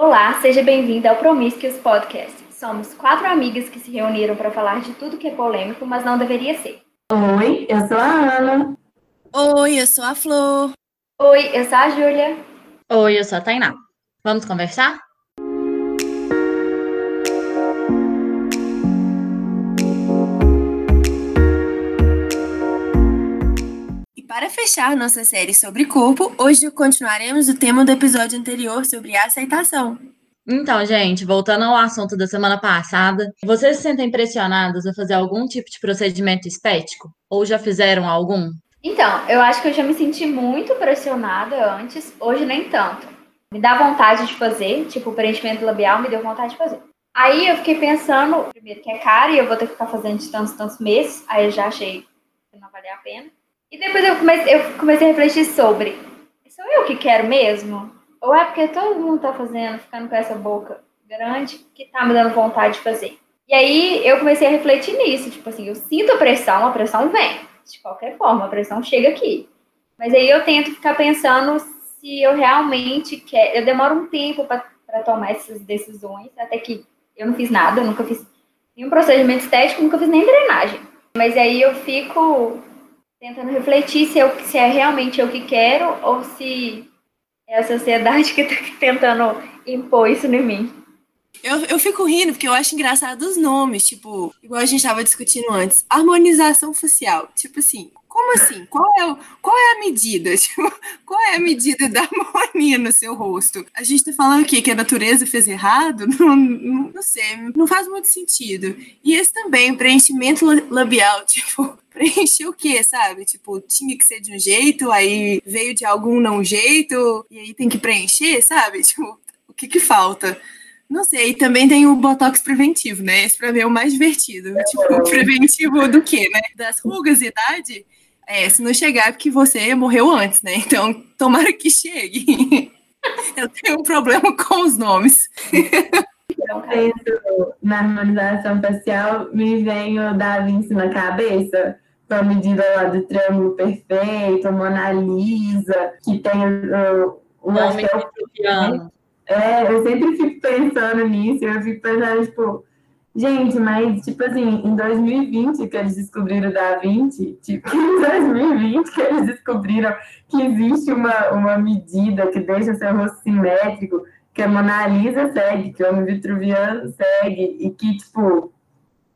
Olá, seja bem-vindo ao Promiscuous Podcast. Somos quatro amigas que se reuniram para falar de tudo que é polêmico, mas não deveria ser. Oi, eu sou a Ana. Oi, eu sou a Flor. Oi, eu sou a Júlia. Oi, eu sou a Tainá. Vamos conversar? Para fechar nossa série sobre corpo, hoje continuaremos o tema do episódio anterior sobre aceitação. Então, gente, voltando ao assunto da semana passada, vocês se sentem pressionados a fazer algum tipo de procedimento estético? Ou já fizeram algum? Então, eu acho que eu já me senti muito pressionada antes, hoje nem tanto. Me dá vontade de fazer, tipo, o preenchimento labial me deu vontade de fazer. Aí eu fiquei pensando, primeiro que é caro e eu vou ter que ficar fazendo de tantos, tantos meses, aí eu já achei que não valia a pena. E depois eu comecei, eu comecei a refletir sobre, sou eu que quero mesmo? Ou é porque todo mundo tá fazendo, ficando com essa boca grande, que tá me dando vontade de fazer? E aí eu comecei a refletir nisso, tipo assim, eu sinto a pressão, a pressão vem de qualquer forma, a pressão chega aqui. Mas aí eu tento ficar pensando se eu realmente quero. Eu demoro um tempo para tomar essas decisões, até que eu não fiz nada, eu nunca fiz nenhum procedimento estético, nunca fiz nem drenagem. Mas aí eu fico tentando refletir se, eu, se é realmente eu que quero ou se é a sociedade que está tentando impor isso em mim. Eu, eu fico rindo porque eu acho engraçado os nomes, tipo, igual a gente estava discutindo antes, harmonização facial. Tipo assim, como assim? Qual é, o, qual é a medida? Tipo, qual é a medida da harmonia no seu rosto? A gente tá falando o quê? Que a natureza fez errado? Não, não, não sei, não faz muito sentido. E esse também, preenchimento labial, tipo, preencher o quê, sabe? Tipo, tinha que ser de um jeito, aí veio de algum não jeito, e aí tem que preencher, sabe? Tipo, o que que falta? Não sei, também tem o Botox preventivo, né? Esse pra mim é o mais divertido. Tipo, preventivo do quê, né? Das rugas e idade? É, se não chegar é porque você morreu antes, né? Então, tomara que chegue. Eu tenho um problema com os nomes. Eu penso na harmonização facial, me vem o Da Vinci na cabeça, com a medida lá do triângulo perfeito, Mona Lisa, que tem o, o, Homem é é, eu sempre fico pensando nisso, eu fico pensando, tipo, gente, mas, tipo assim, em 2020 que eles descobriram o Da Vinci, tipo, em 2020 que eles descobriram que existe uma, uma medida que deixa seu rosto simétrico, que a Mona Lisa segue, que o homem vitruviano segue, e que, tipo,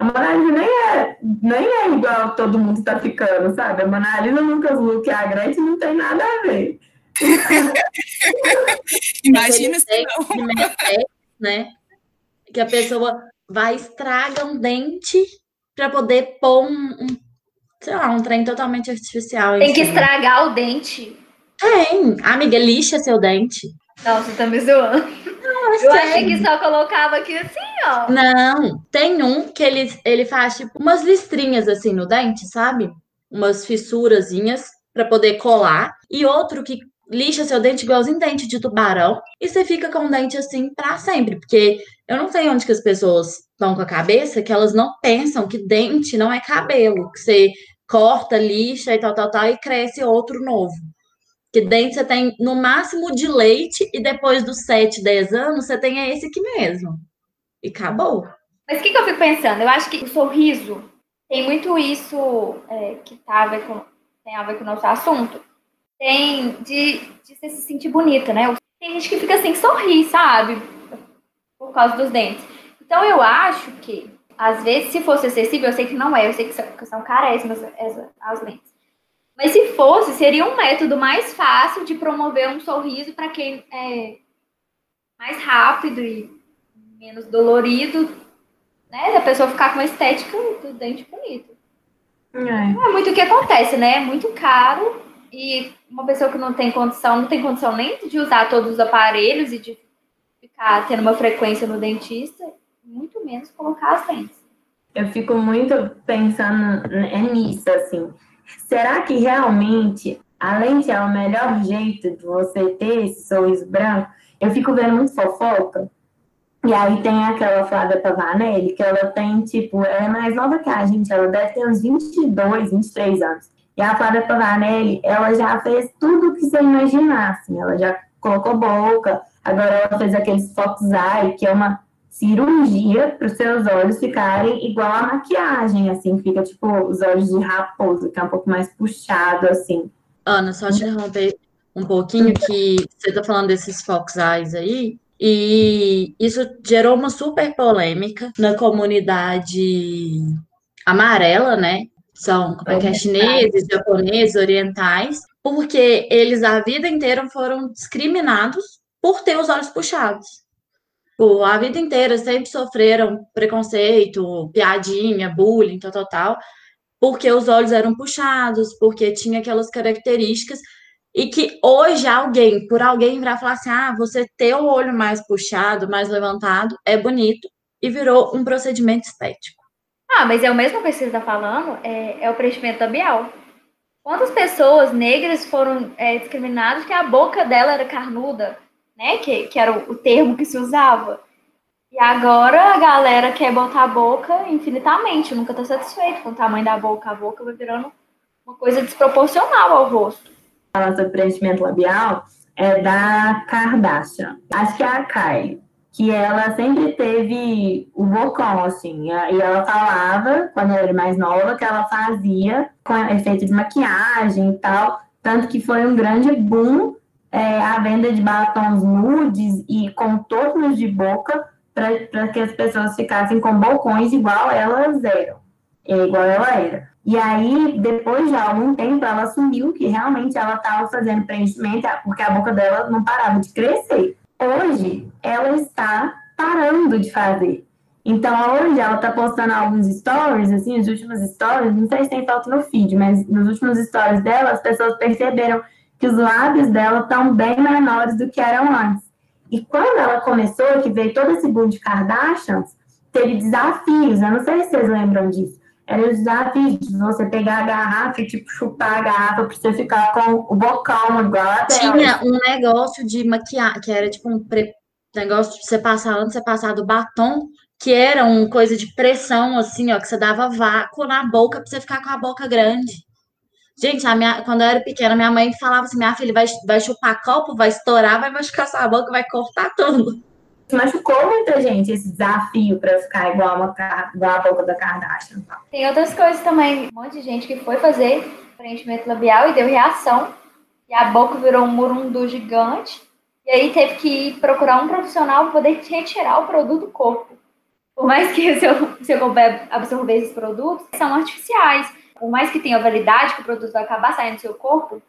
a Mona Lisa nem é, nem é igual todo mundo tá ficando, sabe? A Mona Lisa, Lucas Luke e a Gretchen não tem nada a ver. Imagina se não. né? Que a pessoa vai estraga um dente para poder pôr um, um, sei lá, um trem totalmente artificial. Tem que estragar o dente. Tem. Amiga, lixa seu dente. Não, você tá me zoando. Não, eu achei que só colocava aqui assim, ó. Não, tem um que ele, ele faz tipo umas listrinhas assim no dente, sabe? Umas fissurazinhas para poder colar. E outro que lixa seu dente igualzinho dente de tubarão e você fica com o dente assim para sempre, porque eu não sei onde que as pessoas estão com a cabeça que elas não pensam que dente não é cabelo, que você corta, lixa e tal, tal, tal e cresce outro novo. Que dente você tem no máximo de leite e depois dos 7, 10 anos você tem esse aqui mesmo. E acabou. Mas o que, que, eu fico pensando? Eu acho que o sorriso tem muito isso é, que tá a com, tem a ver com o nosso assunto tem de, de se sentir bonita, né? Tem gente que fica assim, sorri, sabe? Por causa dos dentes. Então eu acho que, às vezes, se fosse acessível, eu sei que não é, eu sei que são caríssimas as lentes. Mas se fosse, seria um método mais fácil de promover um sorriso para quem é mais rápido e menos dolorido, né? Da pessoa ficar com uma estética do dente bonito. É. Não é muito o que acontece, né? É muito caro e uma pessoa que não tem condição, não tem condição nem de usar todos os aparelhos e de ficar tendo uma frequência no dentista, muito menos colocar as lentes. Eu fico muito pensando nisso, assim. Será que realmente a lente é o melhor jeito de você ter esse sorriso branco? Eu fico vendo muito fofoca. E aí tem aquela Flávia Pavanelli, que ela tem, tipo, ela é mais nova que a gente, ela deve ter uns 22, 23 anos. E a Flávia Pavanelli, ela já fez tudo o que você imaginar, assim, ela já colocou boca, Agora ela fez aqueles Fox Eye, que é uma cirurgia para os seus olhos ficarem igual a maquiagem, assim, fica tipo os olhos de raposa, que é um pouco mais puxado, assim. Ana, só te interromper um pouquinho, que você tá falando desses Fox Eyes aí, e isso gerou uma super polêmica na comunidade amarela, né? São como é que é, chineses, japoneses, orientais, porque eles a vida inteira foram discriminados por ter os olhos puxados a vida inteira sempre sofreram preconceito, piadinha, bullying, tal, tal, tal, porque os olhos eram puxados, porque tinha aquelas características, e que hoje alguém, por alguém virar falar assim, ah, você ter o olho mais puxado, mais levantado, é bonito, e virou um procedimento estético. Ah, mas é o mesmo que você está falando, é, é o preenchimento labial. Quantas pessoas negras foram é, discriminadas que a boca dela era carnuda, né? Que, que era o, termo que se usava. E agora a galera quer botar a boca infinitamente, nunca tá satisfeito com o tamanho da boca. A boca vai virando uma coisa desproporcional ao rosto. Falar sobre preenchimento labial é da Kardashian. Acho que é a Kylie. Que ela sempre teve o bocão, assim. E ela falava, quando ela era mais nova, que ela fazia com efeito de maquiagem e tal. Tanto que foi um grande boom é, a venda de batons nudes e contornos de boca para que as pessoas ficassem com bocões igual elas eram, é, igual ela era. E aí, depois de algum tempo, ela assumiu que realmente ela estava fazendo preenchimento, porque a boca dela não parava de crescer. Hoje, ela está parando de fazer. Então, hoje ela está postando alguns stories, assim, os últimos stories, não sei se tem foto no feed, mas nos últimos stories dela, as pessoas perceberam que os lábios dela estão bem menores do que eram antes. E quando ela começou, que veio todo esse boom de Kardashians, teve desafios, eu não sei se vocês lembram disso. Era os desafios de você pegar a garrafa e, tipo, chupar a garrafa pra você ficar com o bocão igual a. Tinha um negócio de maquiagem, que era, tipo, um pre... negócio de você passar, antes você passar do batom, que era uma coisa de pressão, assim, ó, que você dava vácuo na boca pra você ficar com a boca grande. Gente, a minha, quando eu era pequena, minha mãe falava assim: minha filha vai, vai chupar copo, vai estourar, vai machucar sua boca, vai cortar tudo. Machucou muita gente esse desafio para ficar igual, uma, igual a boca da Kardashian. Tem outras coisas também. Um monte de gente que foi fazer preenchimento labial e deu reação. E a boca virou um murundu gigante. E aí teve que procurar um profissional para poder retirar o produto do corpo. Por mais que o seu, seu corpo absorver esses produtos, são artificiais por mais que tenha validade, que o produto vai acabar saindo do seu corpo,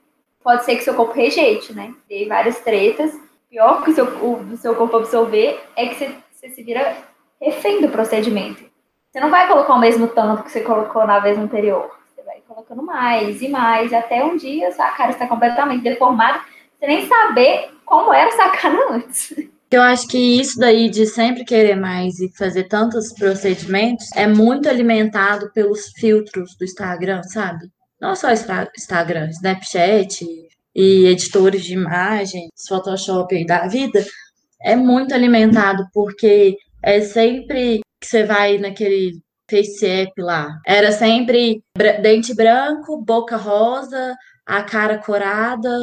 pode ser que seu corpo rejeite, né? Tem várias tretas. Pior que o seu, o, seu corpo absorver é que você, você se vira refém do procedimento. Você não vai colocar o mesmo tanto que você colocou na vez anterior. Você vai colocando mais e mais, até um dia a cara está completamente deformada, você nem saber como era essa cara antes. Eu acho que isso daí de sempre querer mais e fazer tantos procedimentos é muito alimentado pelos filtros do Instagram, sabe? Não só Instagram, Snapchat e editores de imagens, Photoshop da vida, é muito alimentado porque é sempre que você vai naquele face app lá, era sempre dente branco, boca rosa, a cara corada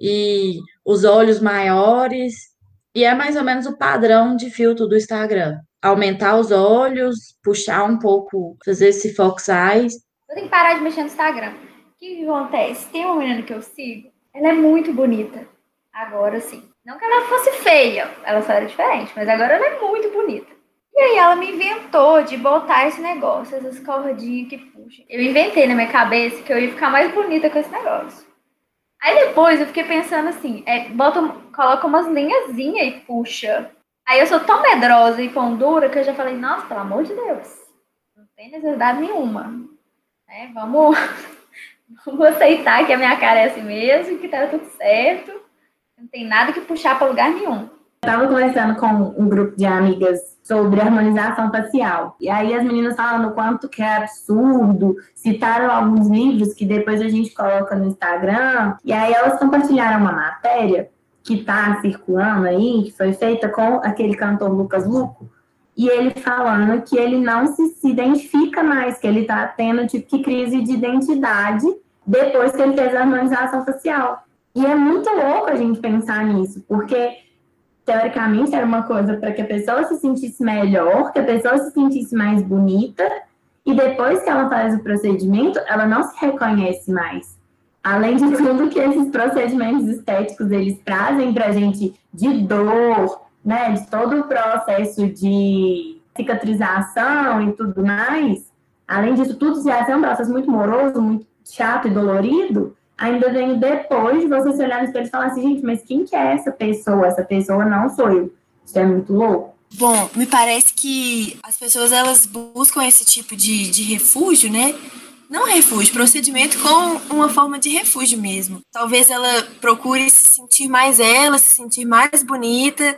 e os olhos maiores e é mais ou menos o padrão de filtro do Instagram. Aumentar os olhos, puxar um pouco, fazer esse fox eyes. Eu tenho que parar de mexer no Instagram. O que, acontece? Tem uma menina que eu sigo, ela é muito bonita. Agora sim. Não que ela fosse feia, ela só era diferente, mas agora ela é muito bonita. E aí ela me inventou de botar esse negócio, essas cordinhas que puxam. Eu inventei na minha cabeça que eu ia ficar mais bonita com esse negócio. Aí depois eu fiquei pensando assim, é, bota, coloca umas linhazinhas e puxa. Aí eu sou tão medrosa e pão dura que eu já falei, nossa, pelo amor de Deus, não tem necessidade nenhuma. É, vamos, vamos aceitar que a minha cara é assim mesmo, que tá tudo certo. Não tem nada que puxar para lugar nenhum. Estava conversando com um grupo de amigas sobre harmonização facial. E aí as meninas falando quanto que é absurdo, citaram alguns livros que depois a gente coloca no Instagram. E aí elas compartilharam uma matéria que está circulando aí, que foi feita com aquele cantor Lucas Luco, e ele falando que ele não se, se identifica mais, que ele está tendo tipo que crise de identidade depois que ele fez a harmonização facial. E é muito louco a gente pensar nisso, porque teoricamente era uma coisa para que a pessoa se sentisse melhor, que a pessoa se sentisse mais bonita, e depois que ela faz o procedimento, ela não se reconhece mais. Além de tudo que esses procedimentos estéticos eles trazem para a gente de dor, né, de todo o processo de cicatrização e tudo mais, além disso tudo já é um processo muito moroso, muito chato e dolorido, ainda vem depois de você se olhar no espelho e falar assim, gente, mas quem que é essa pessoa? Essa pessoa não sou eu. Isso é muito louco. Bom, me parece que as pessoas elas buscam esse tipo de, de refúgio, né? Não refúgio, procedimento com uma forma de refúgio mesmo. Talvez ela procure se sentir mais ela, se sentir mais bonita,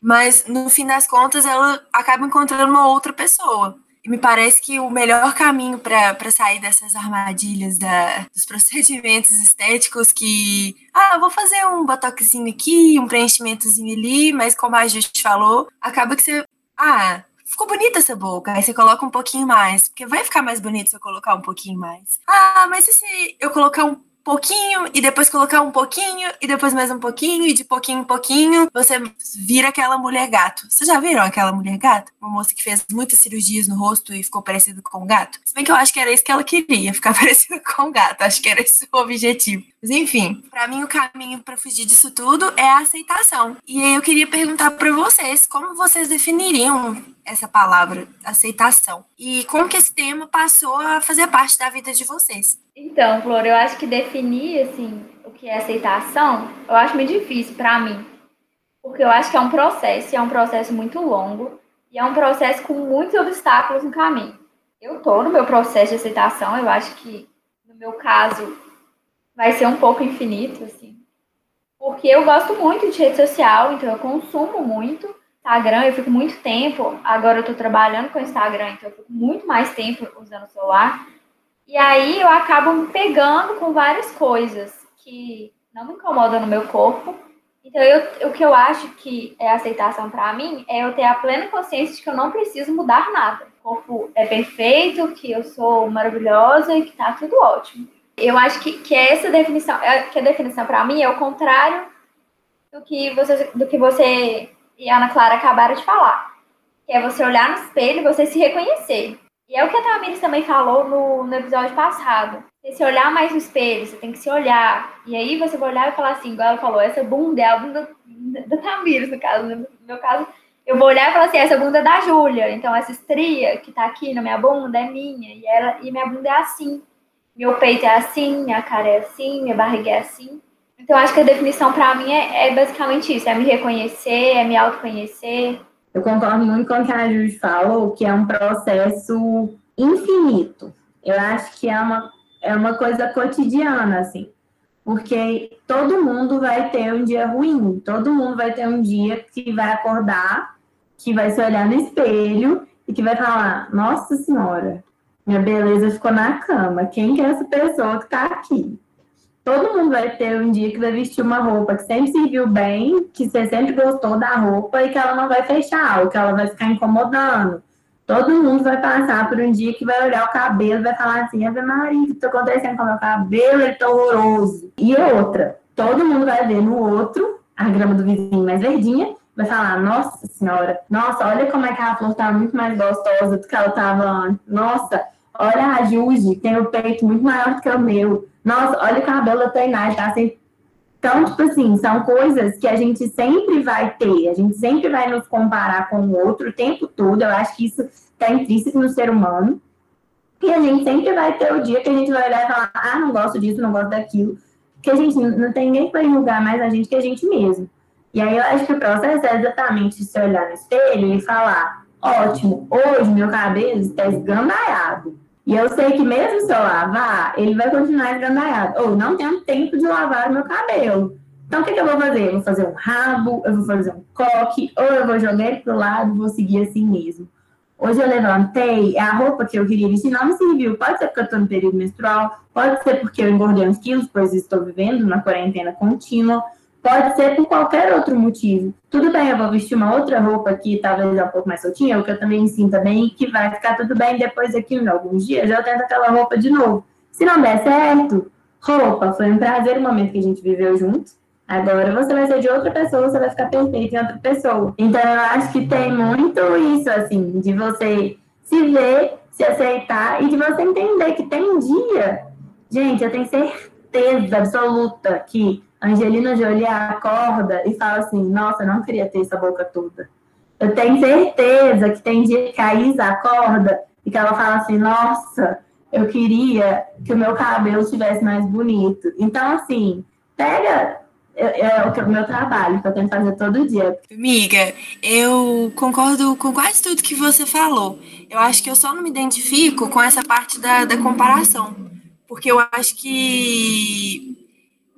mas no fim das contas ela acaba encontrando uma outra pessoa. Me parece que o melhor caminho para sair dessas armadilhas da, dos procedimentos estéticos que, ah, vou fazer um botoxinho aqui, um preenchimentozinho ali, mas como a gente falou, acaba que você, ah, ficou bonita essa boca, aí você coloca um pouquinho mais, porque vai ficar mais bonito se eu colocar um pouquinho mais. Ah, mas e se eu colocar um pouquinho e depois colocar um pouquinho e depois mais um pouquinho e de pouquinho em pouquinho você vira aquela mulher gato. Vocês já viram aquela mulher gato? Uma moça que fez muitas cirurgias no rosto e ficou parecida com um gato? Se bem que eu acho que era isso que ela queria, ficar parecida com um gato. Acho que era esse o objetivo. Mas enfim, para mim o caminho para fugir disso tudo é a aceitação. E aí eu queria perguntar para vocês, como vocês definiriam essa palavra, aceitação? E como que esse tema passou a fazer parte da vida de vocês? Então, Flor, eu acho que definir assim o que é aceitação, eu acho meio difícil para mim, porque eu acho que é um processo, é um processo muito longo e é um processo com muitos obstáculos no caminho. Eu tô no meu processo de aceitação, eu acho que no meu caso vai ser um pouco infinito, assim, porque eu gosto muito de rede social, então eu consumo muito Instagram, eu fico muito tempo. Agora eu tô trabalhando com Instagram, então eu fico muito mais tempo usando o celular. E aí eu acabo me pegando com várias coisas que não me incomodam no meu corpo. Então, eu, o que eu acho que é aceitação para mim é eu ter a plena consciência de que eu não preciso mudar nada. O corpo é perfeito, que eu sou maravilhosa e que tá tudo ótimo. Eu acho que, que essa definição, é, que a definição para mim é o contrário do que você, do que você e a Ana Clara acabaram de falar. Que é você olhar no espelho e você se reconhecer. E é o que a Tamires também falou no, no episódio passado. Você se olhar mais no espelho, você tem que se olhar. E aí você vai olhar e falar assim, igual ela falou, essa bunda é a bunda da Tamires, no caso. No meu caso, eu vou olhar e falar assim, essa bunda é da Júlia. Então essa estria que tá aqui na minha bunda é minha. E, ela, e minha bunda é assim. Meu peito é assim, minha cara é assim, minha barriga é assim. Então acho que a definição para mim é, é basicamente isso, é me reconhecer, é me autoconhecer, eu concordo muito com o que a Júlia falou, que é um processo infinito. Eu acho que é uma, é uma coisa cotidiana, assim. Porque todo mundo vai ter um dia ruim, todo mundo vai ter um dia que vai acordar, que vai se olhar no espelho e que vai falar: Nossa Senhora, minha beleza ficou na cama. Quem que é essa pessoa que está aqui? Todo mundo vai ter um dia que vai vestir uma roupa que sempre serviu bem, que você sempre gostou da roupa e que ela não vai fechar, ou que ela vai ficar incomodando. Todo mundo vai passar por um dia que vai olhar o cabelo e vai falar assim, Ave Maria, o que está acontecendo com o meu cabelo? Ele tá horroroso. E outra, todo mundo vai ver no outro, a grama do vizinho mais verdinha, vai falar, nossa senhora, nossa, olha como é que a flor tá muito mais gostosa do que ela tava antes. Nossa, olha a Juji, tem o peito muito maior do que o meu. Nossa, olha o cabelo da Tainá, tá assim. Então, tipo assim, são coisas que a gente sempre vai ter, a gente sempre vai nos comparar com o outro o tempo todo. Eu acho que isso está intrínseco no ser humano. E a gente sempre vai ter o dia que a gente vai olhar e falar, ah, não gosto disso, não gosto daquilo. Porque a gente não tem ninguém para julgar mais a gente que a gente mesmo. E aí eu acho que o processo é exatamente se olhar no espelho e falar, ótimo, hoje meu cabelo está esgandaiado e eu sei que mesmo se eu lavar, ele vai continuar esgandaiado. Ou não tenho tempo de lavar o meu cabelo. Então, o que, que, eu vou fazer? Eu vou fazer um rabo, eu vou fazer um coque, ou eu vou jogar ele pro lado vou seguir assim mesmo. Hoje eu levantei, é a roupa que eu queria vestir não me serviu. Pode ser porque eu estou no período menstrual, pode ser porque eu engordei uns quilos, pois estou vivendo na quarentena contínua, Pode ser por qualquer outro motivo. Tudo bem, eu vou vestir uma outra roupa que talvez um pouco mais soltinha, o que eu também me sinta bem, que vai ficar tudo bem depois aqui em alguns dias, eu tento aquela roupa de novo. Se não der certo, roupa, foi um prazer o momento que a gente viveu junto. Agora você vai ser de outra pessoa, você vai ficar perfeito em outra pessoa. Então eu acho que tem muito isso, assim, de você se ver, se aceitar e de você entender que tem um dia, gente, eu tenho certeza absoluta que Angelina Jolie acorda e fala assim, nossa, não queria ter essa boca toda. Eu tenho certeza que tem dia que a Isa acorda e que ela fala assim, nossa, eu queria que o meu cabelo estivesse mais bonito. Então, assim, pega é, é o meu trabalho, que eu tenho que fazer todo dia. Amiga, eu concordo com quase tudo que você falou. Eu acho que eu só não me identifico com essa parte da, da comparação. Porque eu acho que,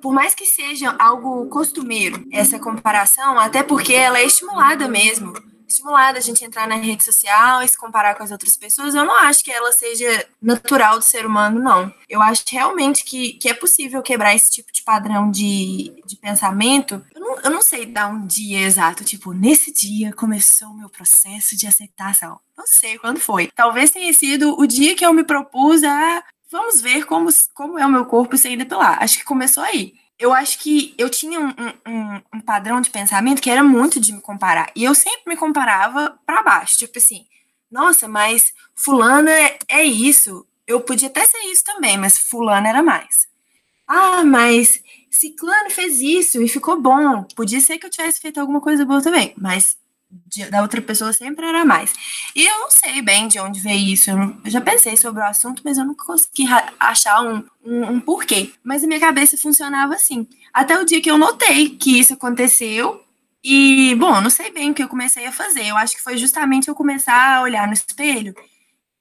por mais que seja algo costumeiro, essa comparação, até porque ela é estimulada mesmo estimulada a gente entrar na rede social e se comparar com as outras pessoas, eu não acho que ela seja natural do ser humano, não. Eu acho realmente que, que é possível quebrar esse tipo de padrão de, de pensamento. Eu não, eu não sei dar um dia exato, tipo, nesse dia começou o meu processo de aceitação. Não sei quando foi. Talvez tenha sido o dia que eu me propus a vamos ver como, como é o meu corpo sem depilar. Acho que começou aí eu acho que eu tinha um, um, um, padrão de pensamento que era muito de me comparar. E eu sempre me comparava para baixo. Tipo assim, nossa, mas fulana é, é, isso. Eu podia até ser isso também, mas fulana era mais. Ah, mas ciclano fez isso e ficou bom. Podia ser que eu tivesse feito alguma coisa boa também, mas de, da outra pessoa sempre era mais. E eu não sei bem de onde veio isso. Eu, eu já pensei sobre o assunto, mas eu nunca consegui achar um, um, um, porquê. Mas a minha cabeça funcionava assim. Até o dia que eu notei que isso aconteceu. E, bom, não sei bem o que eu comecei a fazer. Eu acho que foi justamente eu começar a olhar no espelho,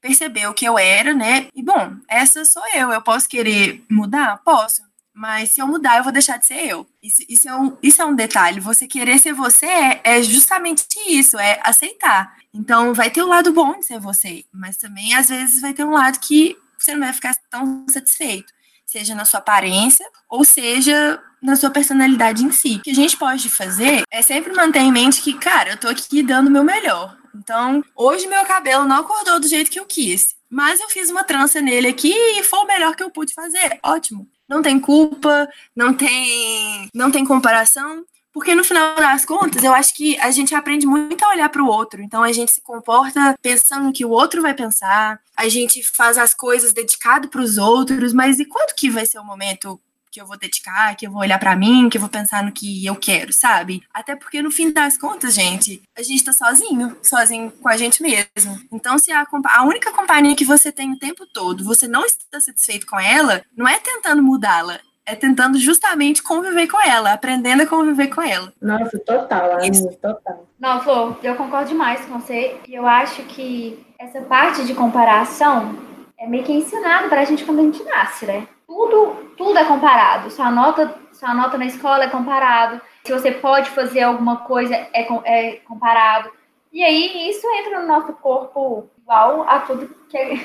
perceber o que eu era, né? E, bom, essa sou eu. Eu posso querer mudar? Posso. Mas se eu mudar, eu vou deixar de ser eu. Isso, isso, é, um, isso é um detalhe. Você querer ser você é, é justamente isso, é aceitar. Então, vai ter o um lado bom de ser você, mas também, às vezes, vai ter um lado que você não vai ficar tão satisfeito. Seja na sua aparência, ou seja na sua personalidade em si. O que a gente pode fazer é sempre manter em mente que, cara, eu tô aqui dando o meu melhor. Então, hoje meu cabelo não acordou do jeito que eu quis. Mas eu fiz uma trança nele aqui e foi o melhor que eu pude fazer. Ótimo não tem culpa, não tem, não tem comparação, porque no final das contas, eu acho que a gente aprende muito a olhar para o outro. Então a gente se comporta pensando no que o outro vai pensar, a gente faz as coisas dedicado para os outros, mas e quando que vai ser o momento que eu vou dedicar, que eu vou olhar para mim, que eu vou pensar no que eu quero, sabe? Até porque no fim das contas, gente, a gente tá sozinho, sozinho com a gente mesmo. Então, se a, a única companhia que você tem o tempo todo, você não está satisfeito com ela, não é tentando mudá-la, é tentando justamente conviver com ela, aprendendo a conviver com ela. Nossa, total, amiga, total. Não, Flor, eu concordo demais com você. E eu acho que essa parte de comparação é meio que ensinado pra gente quando a gente nasce, né? Tudo, tudo é comparado. Sua nota, sua nota na escola é comparado. Se você pode fazer alguma coisa, é, é comparado. E aí, isso entra no nosso corpo igual a tudo que, é,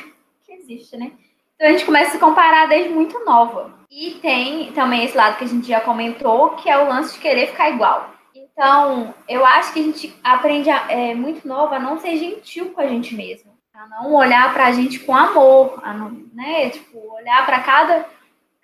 que existe, né? Então, a gente começa a se comparar desde muito nova. E tem também esse lado que a gente já comentou, que é o lance de querer ficar igual. Então, eu acho que a gente aprende é, muito nova a não ser gentil com a gente mesmo. A não olhar pra gente com amor, a não, né? Tipo, olhar para cada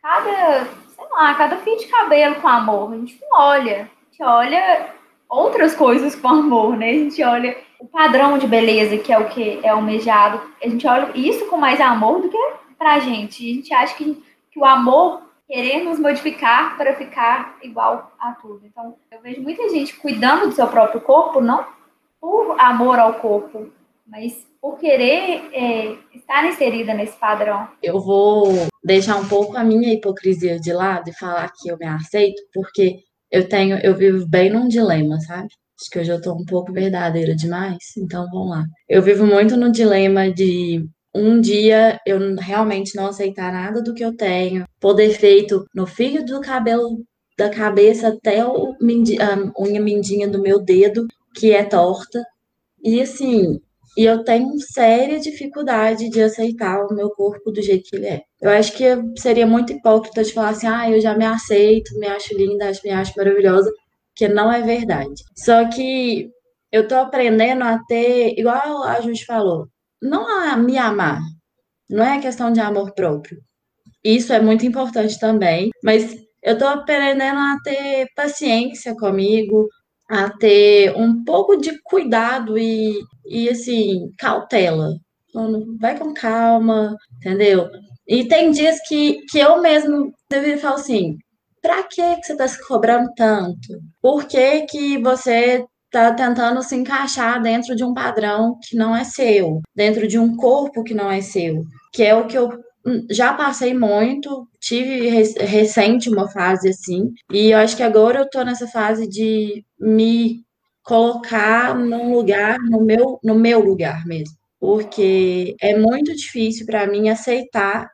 cada, sei lá, cada fio de cabelo com amor. A gente não olha. A gente olha outras coisas com amor, né? A gente olha o padrão de beleza, que é o que é almejado. A gente olha isso com mais amor do que pra gente. A gente acha que, que o amor querer nos modificar para ficar igual a tudo. Então, eu vejo muita gente cuidando do seu próprio corpo, não por amor ao corpo, mas por querer é, estar inserida nesse padrão. Eu vou deixar um pouco a minha hipocrisia de lado e falar que eu me aceito, porque eu tenho, eu vivo bem num dilema, sabe? Acho que hoje eu tô um pouco verdadeira demais, então vamos lá. Eu vivo muito no dilema de um dia eu realmente não aceitar nada do que eu tenho, poder feito no fio do cabelo da cabeça até o a unha mindinha do meu dedo, que é torta. E assim, e eu tenho séria dificuldade de aceitar o meu corpo do jeito que ele é. Eu acho que seria muito hipócrita de falar assim, ah, eu já me aceito, me acho linda, me acho maravilhosa, que não é verdade. Só que eu tô aprendendo a ter, igual a gente falou, não a me amar. Não é questão de amor próprio. Isso é muito importante também, mas eu tô aprendendo a ter paciência comigo, a ter um pouco de cuidado e, e assim, cautela. Vai com calma, entendeu? E tem dias que, que eu mesmo deveria falar assim: pra que, que você tá se cobrando tanto? Por que, que você tá tentando se encaixar dentro de um padrão que não é seu, dentro de um corpo que não é seu? Que é o que eu já passei muito, tive recente uma fase assim, e eu acho que agora eu tô nessa fase de me colocar num lugar, no meu, no meu lugar mesmo, porque é muito difícil para mim aceitar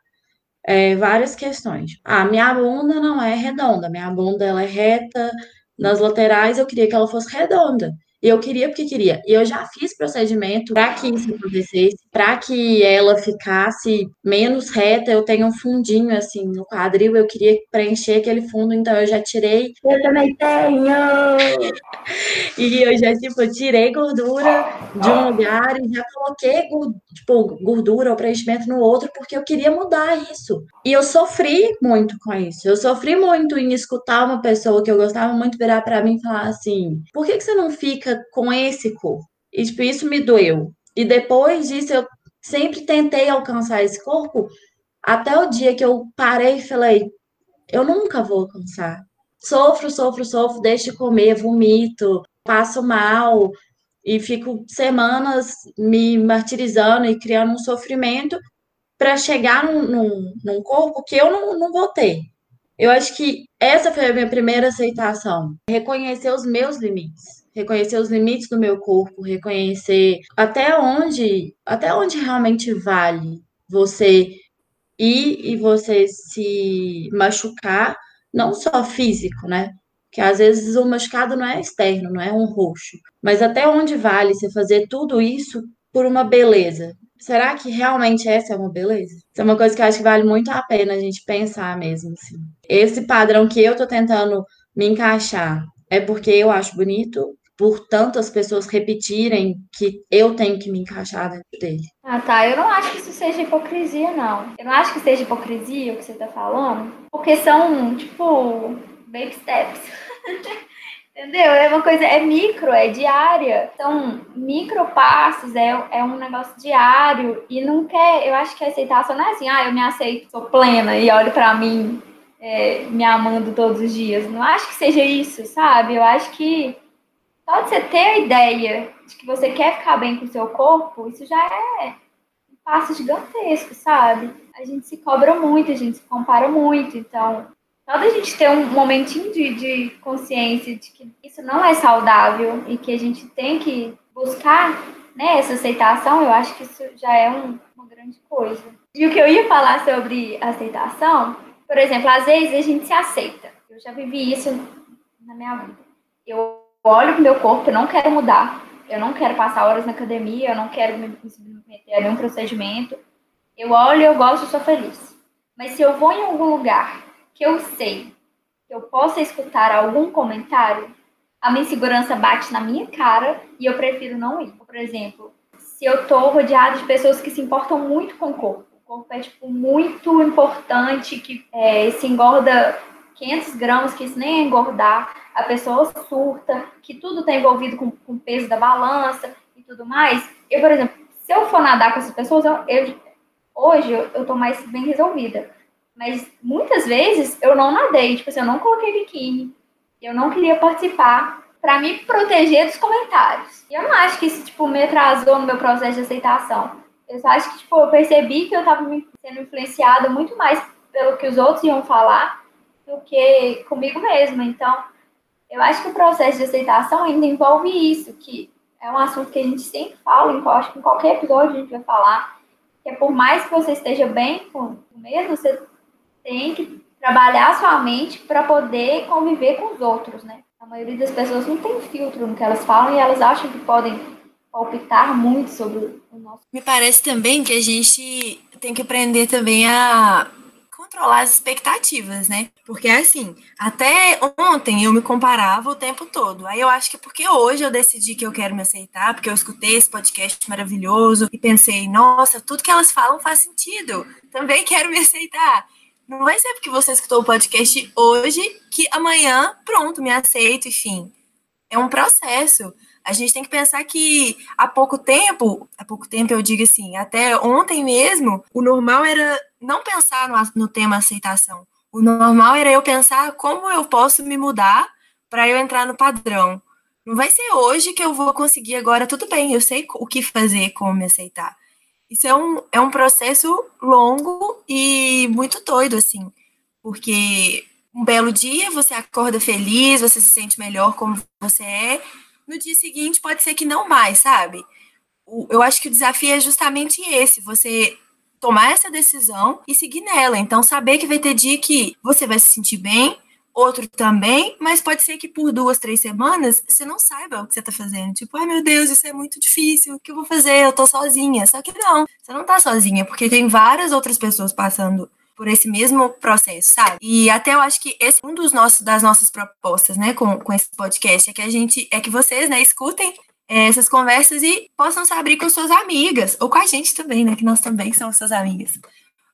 é, várias questões. Ah, minha bunda não é redonda, minha bunda ela é reta, nas laterais eu queria que ela fosse redonda. E eu queria porque queria. E eu já fiz procedimento para que isso acontecesse, para que ela ficasse menos reta. Eu tenho um fundinho assim no quadril, eu queria preencher aquele fundo, então eu já tirei. Eu também tenho! E eu já, tipo, tirei gordura de um lugar e já coloquei, tipo, gordura ou preenchimento no outro, porque eu queria mudar isso. E eu sofri muito com isso. Eu sofri muito em escutar uma pessoa que eu gostava muito virar para mim e falar assim: por que, que você não fica com esse corpo? E, tipo, isso me doeu. E depois disso, eu sempre tentei alcançar esse corpo, até o dia que eu parei e falei: eu nunca vou alcançar. Sofro, sofro, sofro, deixo de comer, vomito, passo mal e fico semanas me martirizando e criando um sofrimento para chegar num, num, num, corpo que eu não, não vou ter. Eu acho que essa foi a minha primeira aceitação. Reconhecer os meus limites. Reconhecer os limites do meu corpo, reconhecer até onde, até onde realmente vale você ir e você se machucar, não só físico, né? que às vezes o machucado não é externo, não é um roxo. Mas até onde vale você fazer tudo isso por uma beleza? Será que realmente essa é uma beleza? Isso é uma coisa que eu acho que vale muito a pena a gente pensar mesmo. Assim. Esse padrão que eu tô tentando me encaixar é porque eu acho bonito, por tantas pessoas repetirem que eu tenho que me encaixar dentro dele. Ah, tá. Eu não acho que isso seja hipocrisia, não. Eu não acho que seja hipocrisia o que você tá falando, porque são, tipo, baby steps. Entendeu? É uma coisa, é micro, é diária. Então, micro passos é, é um negócio diário e não quer. Eu acho que a aceitação não é assim, ah, eu me aceito, sou plena e olho para mim é, me amando todos os dias. Não acho que seja isso, sabe? Eu acho que só de você ter a ideia de que você quer ficar bem com o seu corpo, isso já é um passo gigantesco, sabe? A gente se cobra muito, a gente se compara muito. Então, só da gente ter um momentinho de, de consciência de que isso não é saudável e que a gente tem que buscar né, essa aceitação, eu acho que isso já é um, uma grande coisa. E o que eu ia falar sobre aceitação, por exemplo, às vezes a gente se aceita. Eu já vivi isso na minha vida. Eu olho pro meu corpo, eu não quero mudar, eu não quero passar horas na academia, eu não quero me submeter a nenhum procedimento. Eu olho, eu gosto, eu sou feliz. Mas se eu vou em algum lugar que eu sei que eu possa escutar algum comentário, a minha insegurança bate na minha cara e eu prefiro não ir. Por exemplo, se eu tô rodeado de pessoas que se importam muito com o corpo, o corpo é tipo muito importante, que é, se engorda 500 gramas, que isso nem é engordar, a pessoa surta, que tudo está envolvido com, com o peso da balança e tudo mais. Eu, por exemplo, se eu for nadar com essas pessoas, eu, eu hoje eu, eu tô mais bem resolvida. Mas muitas vezes eu não nadei, tipo assim, eu não coloquei biquíni. Eu não queria participar para me proteger dos comentários. E eu não acho que isso, tipo, me atrasou no meu processo de aceitação. Eu só acho que, tipo, eu percebi que eu tava sendo influenciada muito mais pelo que os outros iam falar do que comigo mesma. Então, eu acho que o processo de aceitação ainda envolve isso, que é um assunto que a gente sempre fala, eu acho que em qualquer episódio a gente vai falar, que é por mais que você esteja bem com o mesmo, você tem que trabalhar a sua mente para poder conviver com os outros, né? A maioria das pessoas não tem filtro no que elas falam e elas acham que podem palpitar muito sobre o nosso. Me parece também que a gente tem que aprender também a controlar as expectativas, né? Porque assim, até ontem eu me comparava o tempo todo. Aí eu acho que é porque hoje eu decidi que eu quero me aceitar, porque eu escutei esse podcast maravilhoso e pensei, nossa, tudo que elas falam faz sentido. Também quero me aceitar. Não vai ser porque você escutou o podcast hoje que amanhã, pronto, me aceito, enfim. É um processo. A gente tem que pensar que há pouco tempo, há pouco tempo eu digo assim, até ontem mesmo, o normal era não pensar no, no tema aceitação. O normal era eu pensar como eu posso me mudar para eu entrar no padrão. Não vai ser hoje que eu vou conseguir agora, tudo bem, eu sei o que fazer, como me aceitar. Isso é um, é um processo longo e muito doido, assim, porque um belo dia você acorda feliz, você se sente melhor como você é, no dia seguinte pode ser que não mais, sabe? eu acho que o desafio é justamente esse, você tomar essa decisão e seguir nela. Então, saber que vai ter dia que você vai se sentir bem, outro também, mas pode ser que por duas, três semanas você não saiba o que você tá fazendo. Tipo, ai meu Deus, isso é muito difícil, o que eu vou fazer? Eu tô sozinha. Só que não, você não tá sozinha, porque tem várias outras pessoas passando por esse mesmo processo, sabe? E até eu acho que esse um dos nossos das nossas propostas, né, com, com esse podcast é que a gente é que vocês, né, escutem é, essas conversas e possam se abrir com suas amigas ou com a gente também, né, que nós também somos suas amigas.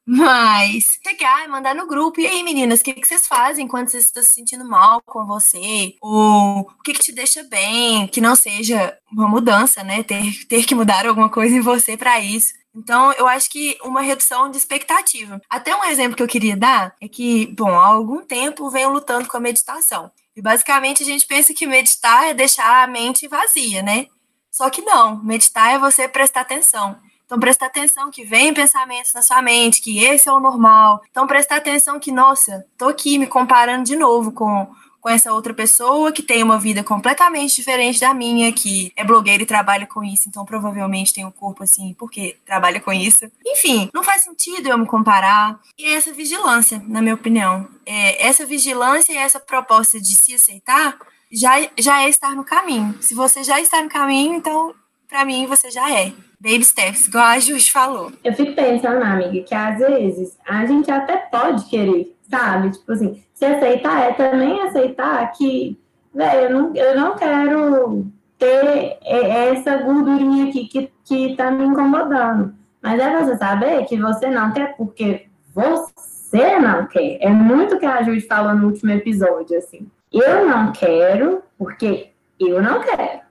Mas chegar e mandar no grupo. E aí, meninas, o que, que vocês fazem quando você está se sentindo mal com você? Ou o que, que te deixa bem? Que não seja uma mudança, né? Ter, ter que mudar alguma coisa em você para isso. Então, eu acho que uma redução de expectativa. Até um exemplo que eu queria dar é que, bom, há algum tempo venho lutando com a meditação. E basicamente a gente pensa que meditar é deixar a mente vazia, né? Só que não, meditar é você prestar atenção. Então, prestar atenção que vem pensamentos na sua mente, que esse é o normal. Então, prestar atenção que, nossa, tô aqui me comparando de novo com, com essa outra pessoa que tem uma vida completamente diferente da minha, que é blogueira e trabalha com isso, então provavelmente tem um corpo assim, porque trabalha com isso. Enfim, não faz sentido eu me comparar. E é essa vigilância, na minha opinião. É, essa vigilância e essa proposta de se aceitar já, já é estar no caminho. Se você já está no caminho, então, para mim, você já é. Baby steps, igual a Jus falou. Eu fico pensando, amiga, que às vezes a gente até pode querer, sabe? Tipo assim, se aceitar é também aceitar que, velho, eu não, eu não quero ter essa gordurinha aqui que, que tá me incomodando. Mas é você saber que você não quer porque você não quer. É muito que a Judy falou no último episódio, assim. Eu não quero porque eu não quero.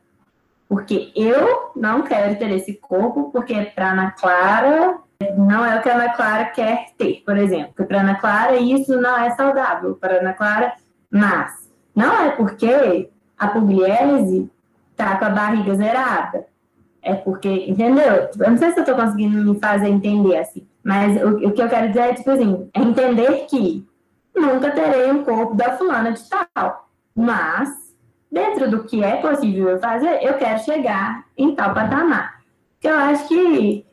Porque eu não quero ter esse corpo, porque para Ana Clara não é o que a Ana Clara quer ter, por exemplo. Porque para Ana Clara isso não é saudável, para Ana Clara, mas não é porque a Pugliese tá com a barriga zerada. É porque, entendeu? Eu não sei se eu tô conseguindo me fazer entender assim, mas o, o que eu quero dizer é, tipo assim, é entender que nunca terei um corpo da fulana de tal, mas dentro do que é possível fazer, eu quero chegar em tal patamar. Que eu acho que,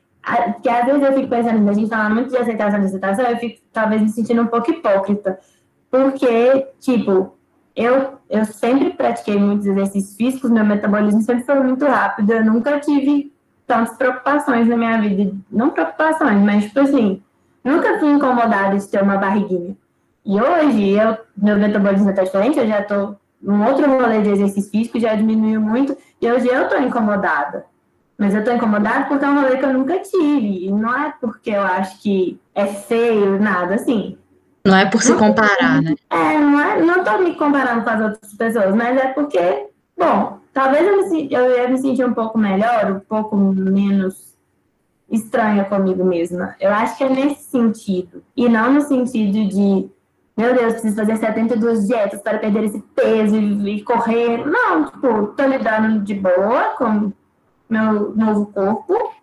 que às vezes eu fico pensando, a gente fala muito de aceitação de aceitação, eu fico talvez me sentindo um pouco hipócrita. Porque, tipo, eu, eu sempre pratiquei muitos exercícios físicos, meu metabolismo sempre foi muito rápido, eu nunca tive tantas preocupações na minha vida. Não preocupações, mas, tipo assim, nunca fui incomodada de ter uma barriguinha. E hoje, eu, meu metabolismo está diferente, eu já estou um outro rolê de exercício físico já diminuiu muito e hoje eu estou incomodada. Mas eu estou incomodada porque é um rolê que eu nunca tive. E não é porque eu acho que é feio, nada assim. Não é por se comparar, né? É, não é, não tô me comparando com as outras pessoas, mas é porque, bom, talvez eu, me, eu ia me sentir um pouco melhor, um pouco menos estranha comigo mesma. Eu acho que é nesse sentido. E não no sentido de meu Deus, preciso fazer 72 dietas para perder esse peso e, e correr. Não, tipo, tô lidando de boa com meu novo corpo,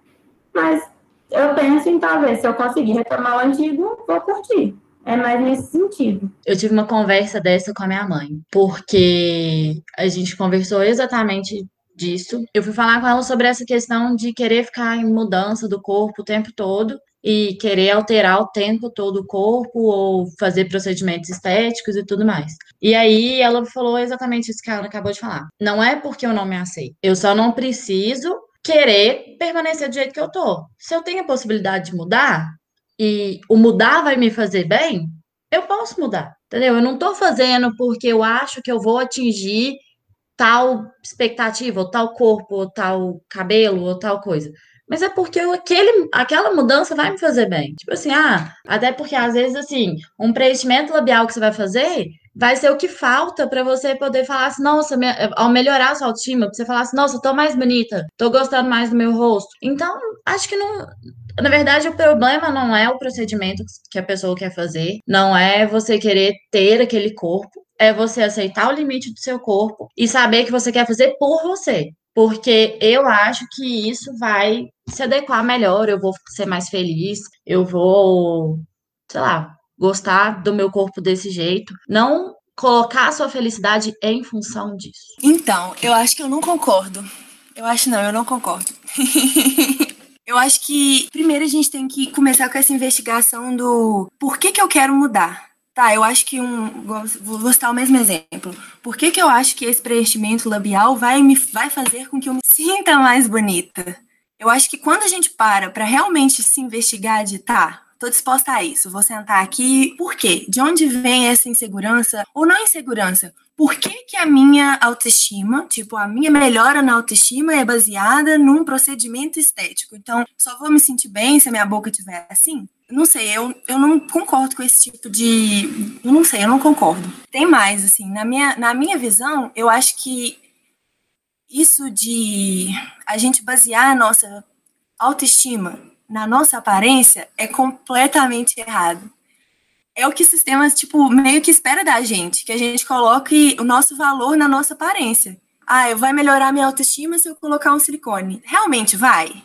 mas eu penso em talvez, se eu conseguir retomar o antigo, vou curtir. É mais nesse sentido. Eu tive uma conversa dessa com a minha mãe, porque a gente conversou exatamente disso. Eu fui falar com ela sobre essa questão de querer ficar em mudança do corpo o tempo todo e querer alterar o tempo todo o corpo ou fazer procedimentos estéticos e tudo mais. E aí ela falou exatamente isso que ela acabou de falar. Não é porque eu não me aceito, eu só não preciso querer permanecer do jeito que eu tô. Se eu tenho a possibilidade de mudar e o mudar vai me fazer bem, eu posso mudar, entendeu? Eu não tô fazendo porque eu acho que eu vou atingir tal expectativa, ou tal corpo, ou tal cabelo, ou tal coisa. Mas é porque aquele, aquela mudança vai me fazer bem. Tipo assim, ah, até porque às vezes, assim, um preenchimento labial que você vai fazer vai ser o que falta para você poder falar assim, nossa, ao melhorar a sua autoestima, pra você falar assim, nossa, tô mais bonita, tô gostando mais do meu rosto. Então, acho que não. Na verdade, o problema não é o procedimento que a pessoa quer fazer, não é você querer ter aquele corpo, é você aceitar o limite do seu corpo e saber que você quer fazer por você. Porque eu acho que isso vai se adequar melhor, eu vou ser mais feliz, eu vou, sei lá, gostar do meu corpo desse jeito. Não colocar a sua felicidade em função disso. Então, eu acho que eu não concordo. Eu acho não, eu não concordo. eu acho que primeiro a gente tem que começar com essa investigação do por que, que eu quero mudar. Tá, eu acho que um. Vou citar o mesmo exemplo. Por que, que eu acho que esse preenchimento labial vai, me, vai fazer com que eu me sinta mais bonita? Eu acho que quando a gente para para realmente se investigar de tá, tô disposta a isso, vou sentar aqui. Por quê? De onde vem essa insegurança ou não insegurança? Por que, que a minha autoestima, tipo, a minha melhora na autoestima é baseada num procedimento estético? Então, só vou me sentir bem se a minha boca estiver assim? Não sei, eu, eu não concordo com esse tipo de. Eu não sei, eu não concordo. Tem mais, assim, na minha, na minha visão, eu acho que isso de a gente basear a nossa autoestima na nossa aparência é completamente errado. É o que o sistema, tipo, meio que espera da gente, que a gente coloque o nosso valor na nossa aparência. Ah, eu vai melhorar minha autoestima se eu colocar um silicone. Realmente vai?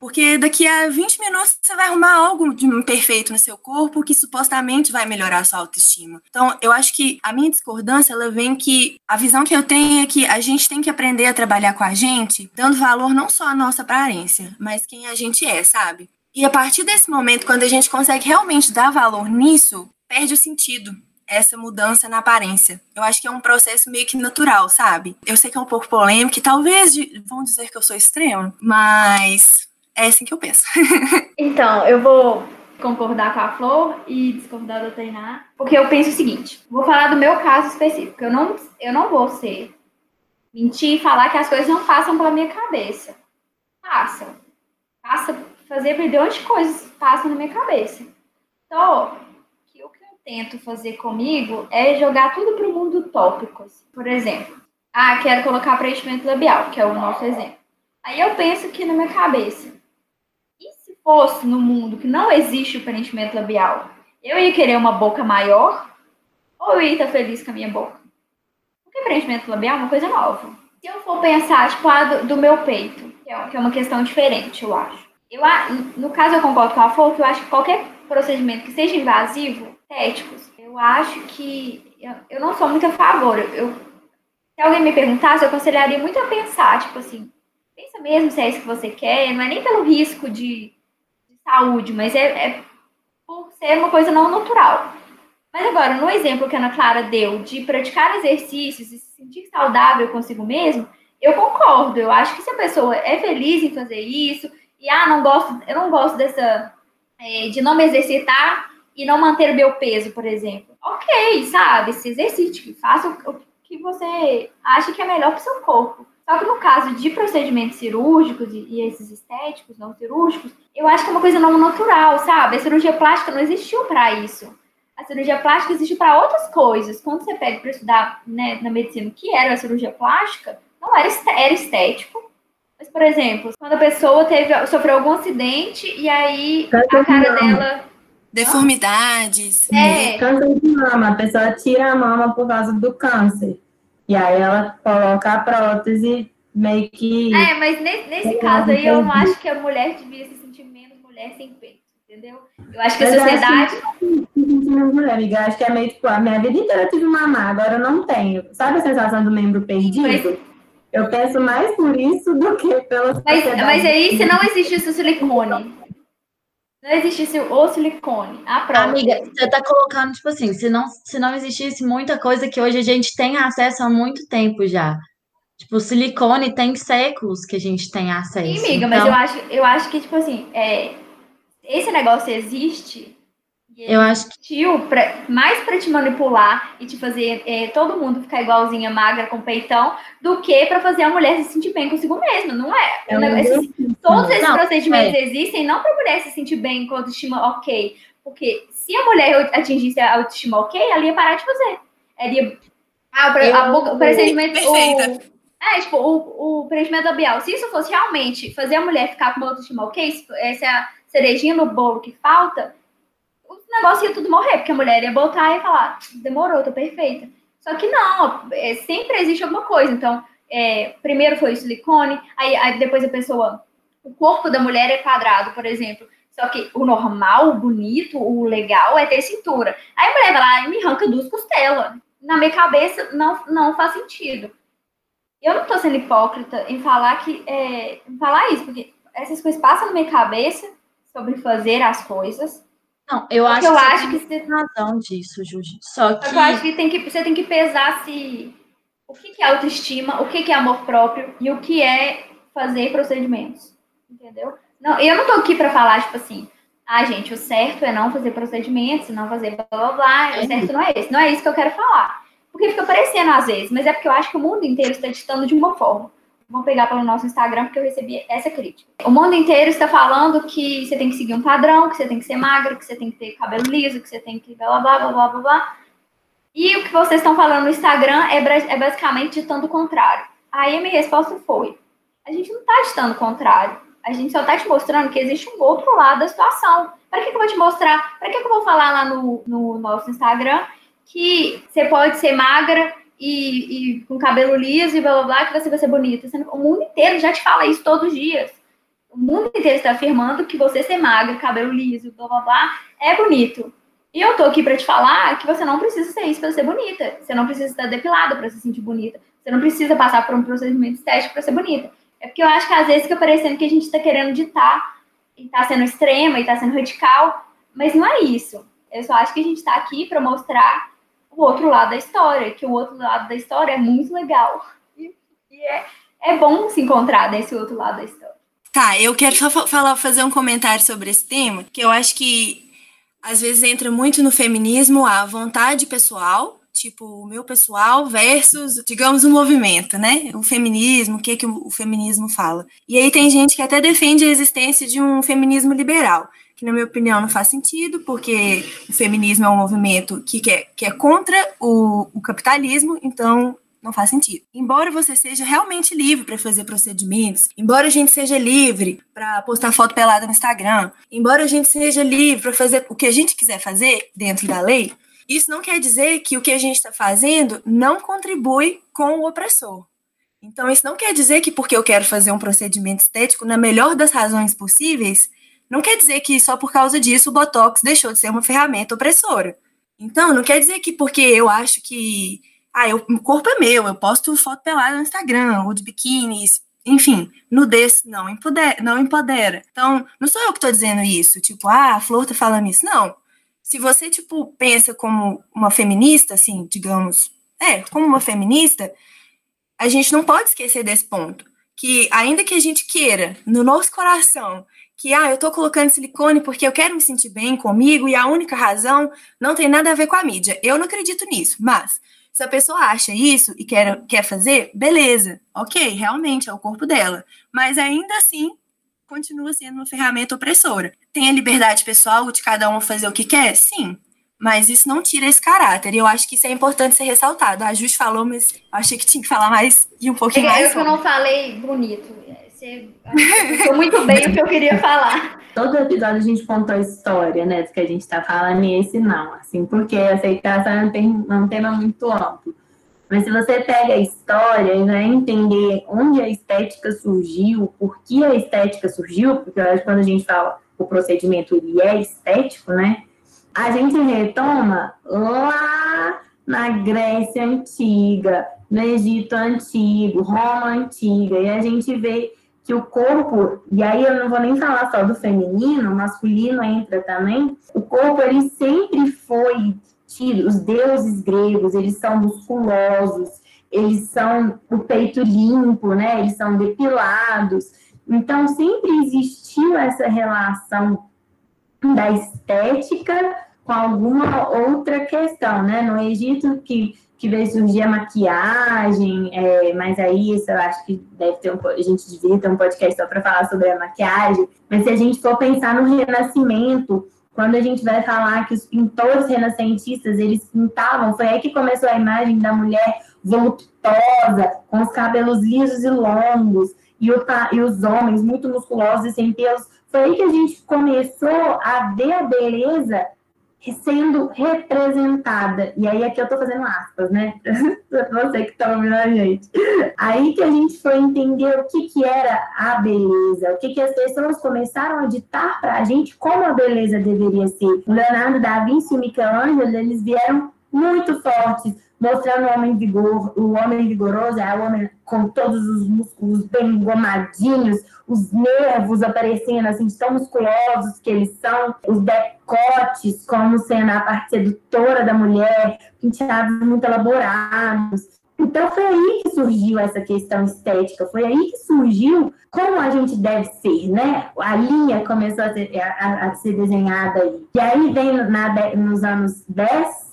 Porque daqui a 20 minutos você vai arrumar algo de imperfeito no seu corpo que supostamente vai melhorar a sua autoestima. Então, eu acho que a minha discordância, ela vem que a visão que eu tenho é que a gente tem que aprender a trabalhar com a gente, dando valor não só à nossa aparência, mas quem a gente é, sabe? E a partir desse momento, quando a gente consegue realmente dar valor nisso, perde o sentido essa mudança na aparência. Eu acho que é um processo meio que natural, sabe? Eu sei que é um pouco polêmico e talvez vão dizer que eu sou extremo, mas é assim que eu penso. então, eu vou concordar com a Flor e discordar da Tainá, porque eu penso o seguinte: vou falar do meu caso específico. Eu não, eu não vou ser mentir e falar que as coisas não passam pela minha cabeça. Passam. Passa fazer milhões de coisas passam na minha cabeça. Então, que o que eu tento fazer comigo é jogar tudo para o mundo tópicos. Por exemplo, ah, quero colocar preenchimento labial, que é o nosso exemplo. Aí eu penso aqui na minha cabeça, fosse no mundo que não existe o preenchimento labial, eu ia querer uma boca maior ou eu ia estar feliz com a minha boca? Porque preenchimento labial é uma coisa nova. Se eu for pensar, tipo, a do, do meu peito, que é, é uma questão diferente, eu acho. Eu, no caso, eu concordo com a Flor, que eu acho que qualquer procedimento que seja invasivo, estéticos, eu acho que eu, eu não sou muito a favor. Eu, se alguém me perguntasse, eu aconselharia muito a pensar, tipo assim, pensa mesmo se é isso que você quer, não é nem pelo risco de saúde, mas é, é por ser uma coisa não natural. Mas agora, no exemplo que a Ana Clara deu de praticar exercícios e se sentir saudável consigo mesmo, eu concordo. Eu acho que se a pessoa é feliz em fazer isso, e ah, não gosto, eu não gosto dessa é, de não me exercitar e não manter o meu peso, por exemplo. Ok, sabe? Se exercite, faça o que você acha que é melhor para o seu corpo. Só que no caso de procedimentos cirúrgicos e, e, esses estéticos, não cirúrgicos, eu acho que é uma coisa não natural, sabe? A cirurgia plástica não existiu para isso. A cirurgia plástica existe para outras coisas. Quando você pega para estudar né, na medicina o que era a cirurgia plástica, não era, era estético. Mas, por exemplo, quando a pessoa teve, sofreu algum acidente e aí a cara dela. Deformidades. É. Câncer de mama. A pessoa tira a mama por causa do câncer. E aí ela coloca a prótese meio que. É, mas nesse, nesse caso aí eu não acho que a mulher devia se sentir menos mulher sem peito, entendeu? Eu acho que a sociedade. Menos mulher, amiga. Acho que é meio tipo, a minha vida inteira eu tive mamar, agora eu não tenho. Sabe a sensação do membro perdido? Mas... Eu penso mais por isso do que pela Mas, mas aí, se não existisse o silicone, não existisse o silicone, a própria. Amiga, você tá colocando, tipo assim, se não, se não existisse muita coisa que hoje a gente tem acesso há muito tempo já. Tipo, o silicone tem séculos que a gente tem acesso. Sim, amiga, então... mas eu acho, eu acho que, tipo assim, é, esse negócio existe Eu acho que Tio, pra- mais pra te manipular e te fazer é, todo mundo ficar igualzinha, magra, com peitão, do que pra fazer a mulher se sentir bem consigo mesma, não é? É um todos esses Não, procedimentos existem não pra mulher se sentir bem com autoestima ok. Porque se a mulher atingisse a autoestima ok, ela ia parar de fazer. Ela ia. Ah, o, pre- a boca- o procedimento. Perfeita. O, é, tipo, o, o preenchimento labial. Se isso fosse realmente fazer a mulher ficar com uma autoestima ok, essa é a cerejinha no bolo que falta, o negócio ia tudo morrer, porque a mulher ia botar e falar, demorou, tô perfeita. Só que não, é, sempre existe alguma coisa. Então, é, primeiro foi o silicone, aí, aí depois a pessoa. O corpo da mulher é quadrado, por exemplo. Só que o normal, o bonito, o legal é ter cintura. Aí a mulher vai lá e me arranca duas costelas. Na minha cabeça, não, não faz sentido. Eu não tô sendo hipócrita em falar que é, em falar isso, porque essas coisas passam na minha cabeça sobre fazer as coisas. Não, eu acho que eu que você acho tem que você razão disso, Juju. Só que que eu acho que, tem que você tem que pesar se o que, que é autoestima, o que, que é amor próprio e o que é fazer procedimentos. Entendeu? Não, eu não tô aqui pra falar, tipo assim, ah, gente, o certo é não fazer procedimentos, não fazer blá blá blá. O certo não é esse. Não é isso que eu quero falar. Porque fica parecendo às vezes, mas é porque eu acho que o mundo inteiro está ditando de uma forma. Vamos pegar pelo nosso Instagram, porque eu recebi essa crítica. O mundo inteiro está falando que você tem que seguir um padrão, que você tem que ser magra, que você tem que ter cabelo liso, que você tem que blá blá blá blá blá blá. E o que vocês estão falando no Instagram é, é basicamente ditando o contrário. Aí a minha resposta foi: a gente não está ditando o contrário. A gente só está te mostrando que existe um outro lado da situação. Para que, que eu vou te mostrar? Para que, que eu vou falar lá no, no nosso Instagram que você pode ser magra e, e com cabelo liso e blá blá blá, que você vai ser bonita? O mundo inteiro já te fala isso todos os dias. O mundo inteiro está afirmando que você ser magra, cabelo liso, blá blá blá, é bonito. E eu tô aqui pra te falar que você não precisa ser isso pra ser bonita. Você não precisa estar depilada pra se sentir bonita. Você não precisa passar por um procedimento estético pra ser bonita. É porque eu acho que às vezes fica parecendo que a gente tá querendo ditar e tá sendo extrema e tá sendo radical, mas não é isso. Eu só acho que a gente tá aqui pra mostrar o outro lado da história, que o outro lado da história é muito legal. E, e é, é bom se encontrar nesse outro lado da história. Tá, eu quero só fa- falar, fazer um comentário sobre esse tema, que eu acho que às vezes entra muito no feminismo a vontade pessoal, tipo, o meu pessoal versus, digamos, o movimento, né? O feminismo, o que, que o feminismo fala. E aí tem gente que até defende a existência de um feminismo liberal, que na minha opinião não faz sentido, porque o feminismo é um movimento que, quer, que é contra o, o capitalismo, então não faz sentido. Embora você seja realmente livre para fazer procedimentos, embora a gente seja livre para postar foto pelada no Instagram, embora a gente seja livre para fazer o que a gente quiser fazer dentro da lei, isso não quer dizer que o que a gente está fazendo não contribui com o opressor. Então, isso não quer dizer que porque eu quero fazer um procedimento estético na melhor das razões possíveis, não quer dizer que só por causa disso o Botox deixou de ser uma ferramenta opressora. Então, não quer dizer que porque eu acho que ah, eu, o corpo é meu, eu posto foto pelada no Instagram, ou de biquínis, enfim, nudez não empodera, não empodera. Então, não sou eu que tô dizendo isso, tipo, ah, a Flor tá falando isso. Não. Se você, tipo, pensa como uma feminista, assim, digamos, é, como uma feminista, a gente não pode esquecer desse ponto. Que ainda que a gente queira, no nosso coração, que, ah, eu tô colocando silicone porque eu quero me sentir bem comigo e a única razão não tem nada a ver com a mídia. Eu não acredito nisso, mas se a pessoa acha isso e quer, quer fazer, beleza, ok, realmente é o corpo dela. Mas ainda assim, continua sendo uma ferramenta opressora. Tem a liberdade pessoal de cada um fazer o que quer? Sim. Mas isso não tira esse caráter. E eu acho que isso é importante ser ressaltado. A Jus falou, mas eu achei que tinha que falar mais e um pouquinho É mais. eu que eu não falei bonito. Você explicou muito bem o que eu queria falar. Todo episódio a gente contou a história, né, do que a gente tá falando, e esse não, assim, porque a aceitação é um tem- é um tema muito amplo. Mas se você pega a história e vai entender onde a estética surgiu, por que a estética surgiu, porque eu acho que quando a gente fala o procedimento ele é estético, né, a gente retoma lá na Grécia Antiga, no Egito Antigo, Roma Antiga, e a gente vê que o corpo, e aí eu não vou nem falar só do feminino, masculino entra também, o corpo ele sempre foi tido, os deuses gregos, eles são musculosos, eles são o peito limpo, né? Eles são depilados. Então sempre existiu essa relação da estética com com alguma outra questão, né? No Egito, que, que veio surgir a maquiagem, é, mas aí isso eu acho que deve ter um, a gente devia ter um podcast só para falar sobre a maquiagem, mas se a gente for pensar no Renascimento, quando a gente vai falar que os pintores renascentistas, eles pintavam, foi aí que começou a imagem da mulher voluptuosa, com os cabelos lisos e longos, e, o, e os homens muito musculosos e sem pelos. Foi aí que a gente começou a ver a beleza sendo representada. E aí aqui eu tô fazendo aspas, né? Você que tá ouvindo a gente. Aí que a gente foi entender o que que era a beleza, o que que as pessoas começaram a ditar para a gente como a beleza deveria ser. O Leonardo da Vinci e o Michelangelo, eles vieram muito fortes, mostrando o homem vigor, o homem vigoroso é o homem com todos os músculos bem engomadinhos, os nervos aparecendo assim, tão musculosos que eles são, os decotes como sendo a parte sedutora da mulher, penteados muito elaborados. Então foi aí que surgiu essa questão estética, foi aí que surgiu como a gente deve ser, né? A linha começou a ser, a, a ser desenhada aí. E aí vem na, nos anos 10,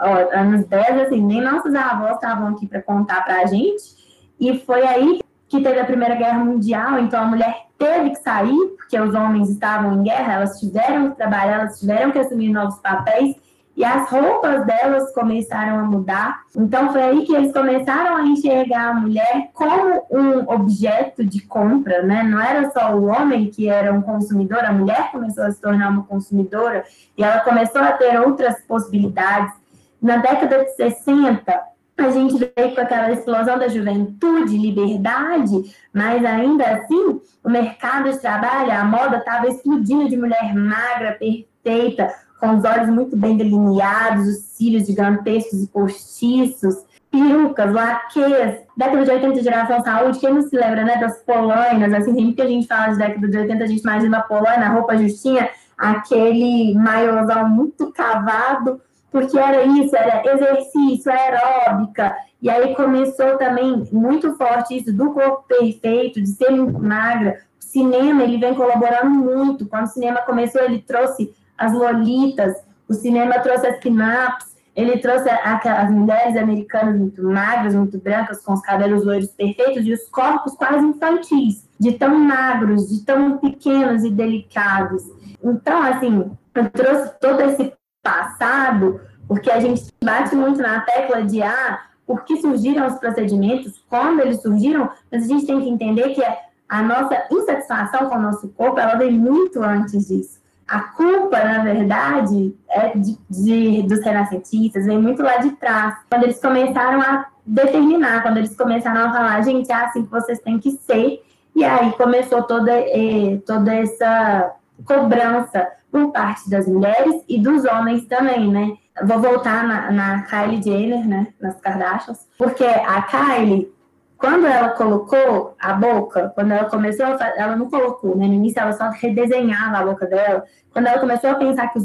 ó, anos 10, assim, nem nossos avós estavam aqui para contar para a gente. E foi aí que teve a Primeira Guerra Mundial, então a mulher teve que sair, porque os homens estavam em guerra, elas tiveram que trabalhar, elas tiveram que assumir novos papéis, e as roupas delas começaram a mudar. Então foi aí que eles começaram a enxergar a mulher como um objeto de compra, né? Não era só o homem que era um consumidor, a mulher começou a se tornar uma consumidora e ela começou a ter outras possibilidades. Na década de 60, a gente veio com aquela explosão da juventude, liberdade, mas ainda assim, o mercado de trabalho, a moda estava explodindo de mulher magra, perfeita, com os olhos muito bem delineados, os cílios gigantescos e postiços, perucas, laquês, década de 80 geração saúde, quem não se lembra, né, das polainas, assim, sempre que a gente fala de década de 80, a gente imagina a polaina, a roupa justinha, aquele maiôzão muito cavado, porque era isso, era exercício, aeróbica, e aí começou também muito forte isso do corpo perfeito, de ser muito magra. O cinema, ele vem colaborando muito. Quando o cinema começou, ele trouxe as lolitas, o cinema trouxe as pin-ups, ele trouxe as mulheres americanas muito magras, muito brancas, com os cabelos loiros perfeitos e os corpos quase infantis, de tão magros, de tão pequenos e delicados. Então, assim, trouxe todo esse passado, porque a gente bate muito na tecla de ah, por que surgiram os procedimentos, como eles surgiram, mas a gente tem que entender que a nossa insatisfação com o nosso corpo, ela vem muito antes disso. A culpa, na verdade, é de, de, dos renascentistas, vem muito lá de trás. Quando eles começaram a determinar, quando eles começaram a falar, gente, é assim que vocês têm que ser. E aí começou toda, eh, toda essa cobrança por parte das mulheres e dos homens também, né? Vou voltar na, na Kylie Jenner, né? Nas Kardashians, porque a Kylie, quando ela colocou a boca, quando ela começou, a, ela não colocou, né? No início ela só redesenhava a boca dela. Quando ela começou a pensar que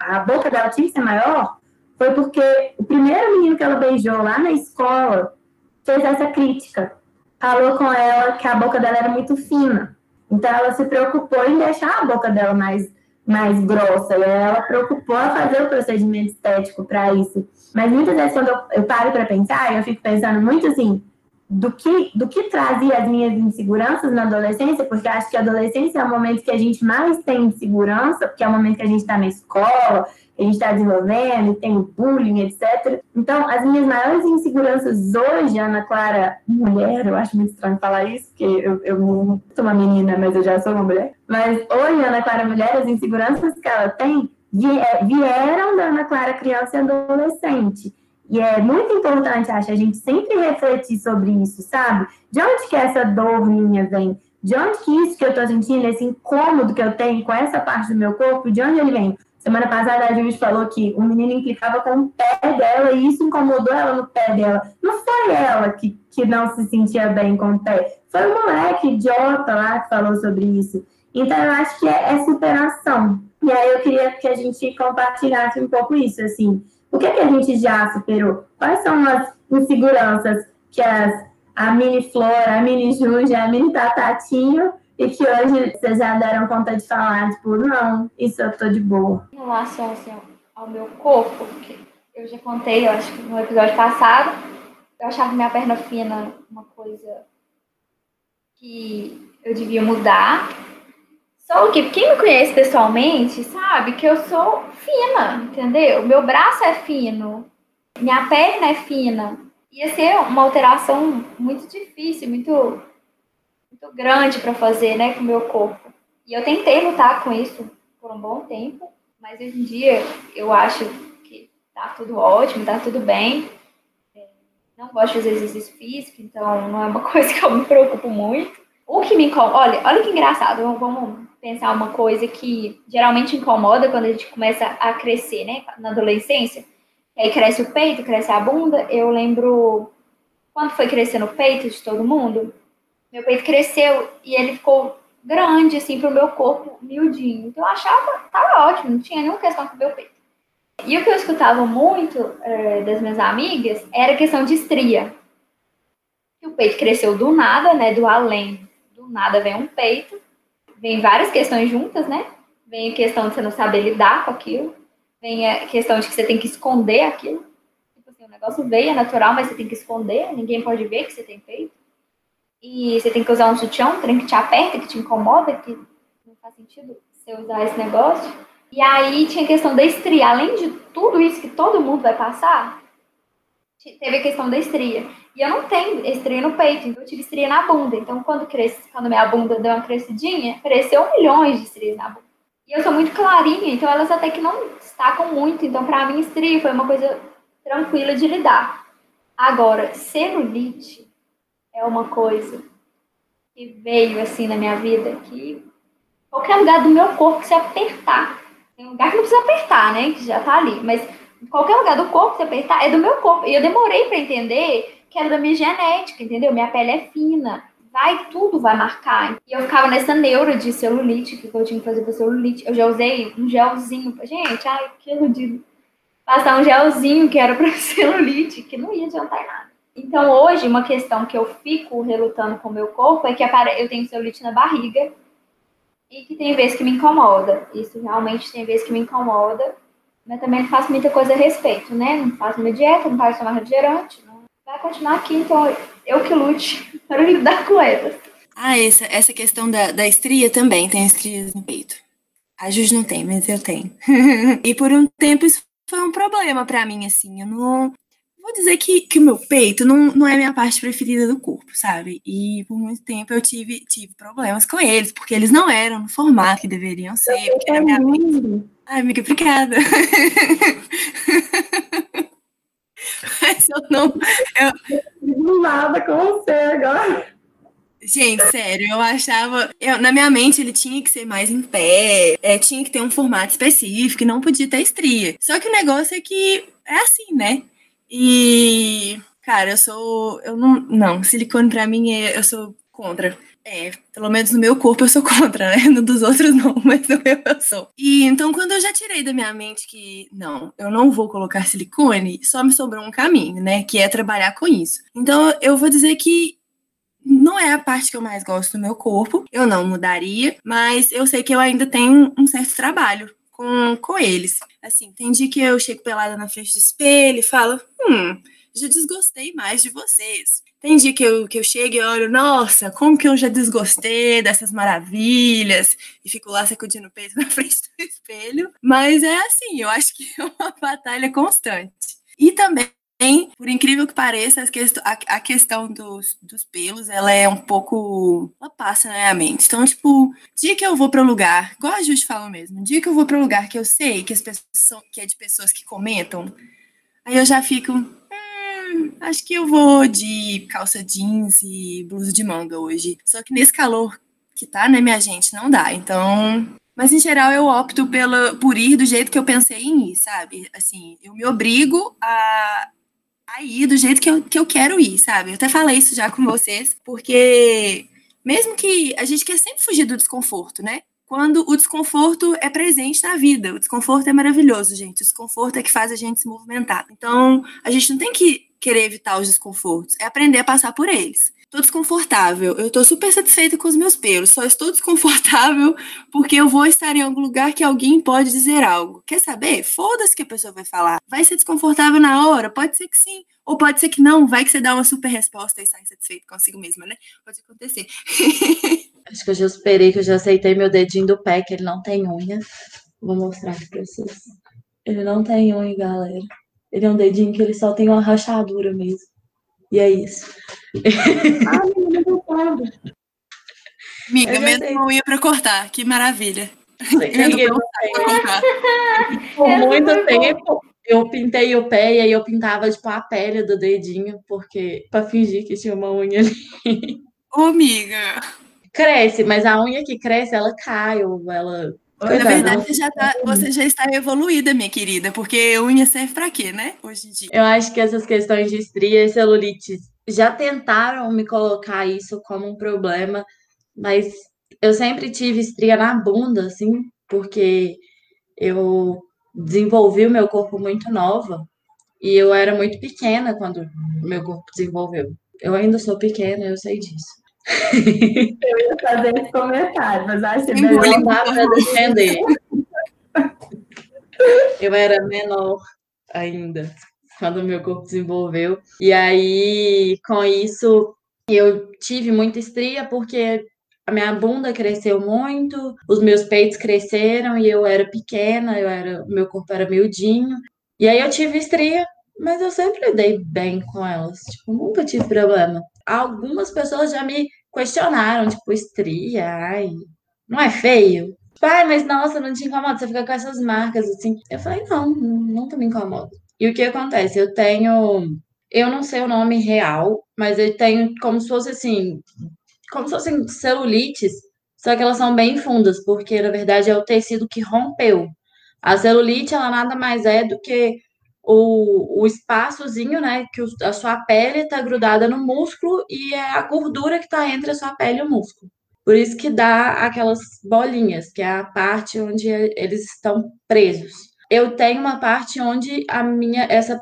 a boca dela tinha que ser maior, foi porque o primeiro menino que ela beijou lá na escola fez essa crítica. Falou com ela que a boca dela era muito fina. Então ela se preocupou em deixar a boca dela mais mais grossa, e ela preocupou a fazer o procedimento estético para isso. Mas muitas vezes, quando eu, paro para pensar, eu fico pensando muito assim, do que, do que trazia as minhas inseguranças na adolescência, porque acho que a adolescência é o momento que a gente mais tem insegurança, porque é o momento que a gente está na escola, a gente está desenvolvendo, tem bullying, etc. Então, as minhas maiores inseguranças hoje, Ana Clara, mulher, eu acho muito estranho falar isso, porque eu, eu sou uma menina, mas eu já sou uma mulher. Mas hoje, Ana Clara, mulher, as inseguranças que ela tem vieram da Ana Clara criança e adolescente. E é muito importante, acho, a gente sempre refletir sobre isso, sabe? De onde que essa dor minha vem? De onde que isso que eu tô sentindo, esse incômodo que eu tenho com essa parte do meu corpo, de onde ele vem? Semana passada a Juiz falou que o menino implicava com o pé dela e isso incomodou ela no pé dela. Não foi ela que, que não se sentia bem com o pé, foi o moleque idiota lá que falou sobre isso. Então eu acho que é, é superação. E aí eu queria que a gente compartilhasse um pouco isso, assim. O que, é que a gente já superou? Quais são as inseguranças que as, a mini Flora, a mini Júlia, a mini Tatatinho e que hoje vocês já deram conta de falar, tipo, não, isso eu tô de boa. Em relação assim, ao meu corpo, que eu já contei, eu acho que no episódio passado, eu achava minha perna fina uma coisa que eu devia mudar. Só que quem me conhece pessoalmente sabe que eu sou fina, entendeu? Meu braço é fino, minha perna é fina. Ia ser uma alteração muito difícil, muito, muito grande para fazer, né, com o meu corpo. E eu tentei lutar com isso por um bom tempo, mas hoje em dia eu acho que tá tudo ótimo, tá tudo bem. É, não gosto de fazer exercício físico, então não é uma coisa que eu me preocupo muito. O que me incomoda, olha, olha que engraçado, vamos pensar uma coisa que geralmente incomoda quando a gente começa a crescer, né, na adolescência. Aí cresce o peito, cresce a bunda. Eu lembro quando foi crescendo o peito de todo mundo, meu peito cresceu e ele ficou grande, assim, pro meu corpo miudinho. Então eu achava, tava ótimo, não tinha nenhuma questão com o meu peito. E o que eu escutava muito é, das minhas amigas era a questão de estria. o peito cresceu do nada, né, do além do nada vem um peito, vem várias questões juntas, né? Vem a questão de você não saber lidar com aquilo, vem a questão de que você tem que esconder aquilo. Tipo assim, o negócio veio, é natural, mas você tem que esconder, ninguém pode ver que você tem peito. E você tem que usar um sutiã, um trem que te aperta, que te incomoda, que não faz sentido você usar esse negócio. E aí tinha a questão da estria. Além de tudo isso que todo mundo vai passar, teve a questão da estria. E eu não tenho estria no peito, então eu tive estria na bunda. Então, quando, cresce, quando minha bunda deu uma crescidinha, cresceu milhões de estrias na bunda. E eu sou muito clarinha, então elas até que não destacam muito. Então, para mim, estria foi uma coisa tranquila de lidar. Agora, celulite é uma coisa que veio assim na minha vida que qualquer lugar do meu corpo que se apertar, tem um lugar que não precisa apertar, né? Que já tá ali, mas qualquer lugar do corpo que você apertar é do meu corpo. E eu demorei para entender que era da minha genética, entendeu? Minha pele é fina. Vai, tudo vai marcar. E eu ficava nessa neura de celulite, que eu tinha que fazer pra celulite. Eu já usei um gelzinho. Gente, ai, que iludido. Passar um gelzinho que era pra celulite, que não ia adiantar nada. Então, hoje, uma questão que eu fico relutando com o meu corpo é que eu tenho celulite na barriga e que tem vezes que me incomoda. Isso realmente tem vezes que me incomoda mas também não faço muita coisa a respeito, né? Não faço minha dieta, não faço tomar refrigerante. Vai continuar aqui, então eu que lute para lidar com elas. Ah, essa, essa questão da, da estria também, tem estrias no peito. A Jus não tem, mas eu tenho. e por um tempo isso foi um problema para mim, assim. Eu não. Vou dizer que, que o meu peito não, não é a minha parte preferida do corpo, sabe? E por muito tempo eu tive, tive problemas com eles, porque eles não eram no formato que deveriam ser. Porque era minha Ai, amiga, obrigada. Mas eu não. Eu... Nada com você agora. Gente, sério, eu achava. Eu, na minha mente ele tinha que ser mais em pé, é, tinha que ter um formato específico e não podia ter estria. Só que o negócio é que é assim, né? E. Cara, eu sou. Eu não. Não, silicone pra mim é, eu sou contra. É, pelo menos no meu corpo eu sou contra, né? No dos outros não, mas no meu eu sou. E então, quando eu já tirei da minha mente que não, eu não vou colocar silicone, só me sobrou um caminho, né? Que é trabalhar com isso. Então, eu vou dizer que não é a parte que eu mais gosto do meu corpo, eu não mudaria, mas eu sei que eu ainda tenho um certo trabalho com, com eles. Assim, tem dia que eu chego pelada na frente do espelho e falo, hum, já desgostei mais de vocês. Tem dia que eu, que eu chego e olho, nossa, como que eu já desgostei dessas maravilhas, e fico lá sacudindo o peito na frente do espelho. Mas é assim, eu acho que é uma batalha constante. E também por incrível que pareça, a questão dos, dos pelos, ela é um pouco. Ela passa na minha mente. Então, tipo, dia que eu vou para um lugar, igual a Justi falou mesmo, dia que eu vou para um lugar que eu sei que as pessoas que é de pessoas que comentam, aí eu já fico acho que eu vou de calça jeans e blusa de manga hoje. Só que nesse calor que tá, né, minha gente, não dá. Então. Mas em geral eu opto pela, por ir do jeito que eu pensei em ir, sabe? Assim, eu me obrigo a, a ir do jeito que eu, que eu quero ir, sabe? Eu até falei isso já com vocês, porque mesmo que a gente quer sempre fugir do desconforto, né? Quando o desconforto é presente na vida. O desconforto é maravilhoso, gente. O desconforto é que faz a gente se movimentar. Então, a gente não tem que querer evitar os desconfortos, é aprender a passar por eles. tô desconfortável. Eu tô super satisfeita com os meus pelos. Só estou desconfortável porque eu vou estar em algum lugar que alguém pode dizer algo. Quer saber? Foda-se que a pessoa vai falar. Vai ser desconfortável na hora? Pode ser que sim. Ou pode ser que não. Vai que você dá uma super resposta e sai satisfeito consigo mesma, né? Pode acontecer. Acho que eu já esperei, que eu já aceitei meu dedinho do pé, que ele não tem unha. Vou mostrar pra vocês. Ele não tem unha, galera. Ele é um dedinho que ele só tem uma rachadura mesmo. E é isso. Ai, menina, não pode. Amiga, Eu uma unha pra cortar. Que maravilha. Ninguém cortar. Por Essa muito tempo, eu pintei o pé e aí eu pintava, tipo, a pele do dedinho, porque pra fingir que tinha uma unha ali. Ô, amiga. Cresce, mas a unha que cresce, ela cai, ou ela. Na Coisa verdade, não. você já, tá- você já está evoluída, minha querida, porque unha serve pra quê, né? Hoje em dia. Eu acho que essas questões de estria e celulite já tentaram me colocar isso como um problema, mas eu sempre tive estria na bunda, assim, porque eu desenvolvi o meu corpo muito nova e eu era muito pequena quando o meu corpo desenvolveu. Eu ainda sou pequena, eu sei disso. Eu ia fazer esse comentário, mas acho que. Não dá para defender. Eu era menor ainda quando meu corpo desenvolveu. E aí, com isso, eu tive muita estria porque a minha bunda cresceu muito, os meus peitos cresceram e eu era pequena, eu era, meu corpo era miudinho. E aí eu tive estria, mas eu sempre lidei bem com elas. Tipo, nunca tive problema. Algumas pessoas já me questionaram, tipo, estria, ai, não é feio? Pai, mas nossa, não te incomoda, você fica com essas marcas assim. Eu falei, não, nunca me incomoda. E o que acontece? Eu tenho, eu não sei o nome real, mas eu tenho como se fosse assim, como se fossem celulites, só que elas são bem fundas, porque na verdade é o tecido que rompeu. A celulite, ela nada mais é do que o, o espaçozinho, né, que o- a sua pele está grudada no músculo e é a gordura que está entre a sua pele e o músculo. Por isso que dá aquelas bolinhas, que é a parte onde eles estão presos. Eu tenho uma parte onde a minha essa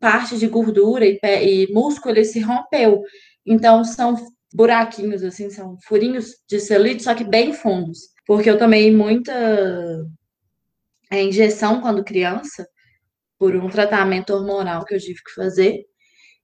parte de gordura e, pé- e músculo ele se rompeu. Então são buraquinhos assim, são furinhos de celulite, só que bem fundos. Porque eu tomei muita é, injeção quando criança por um tratamento hormonal que eu tive que fazer.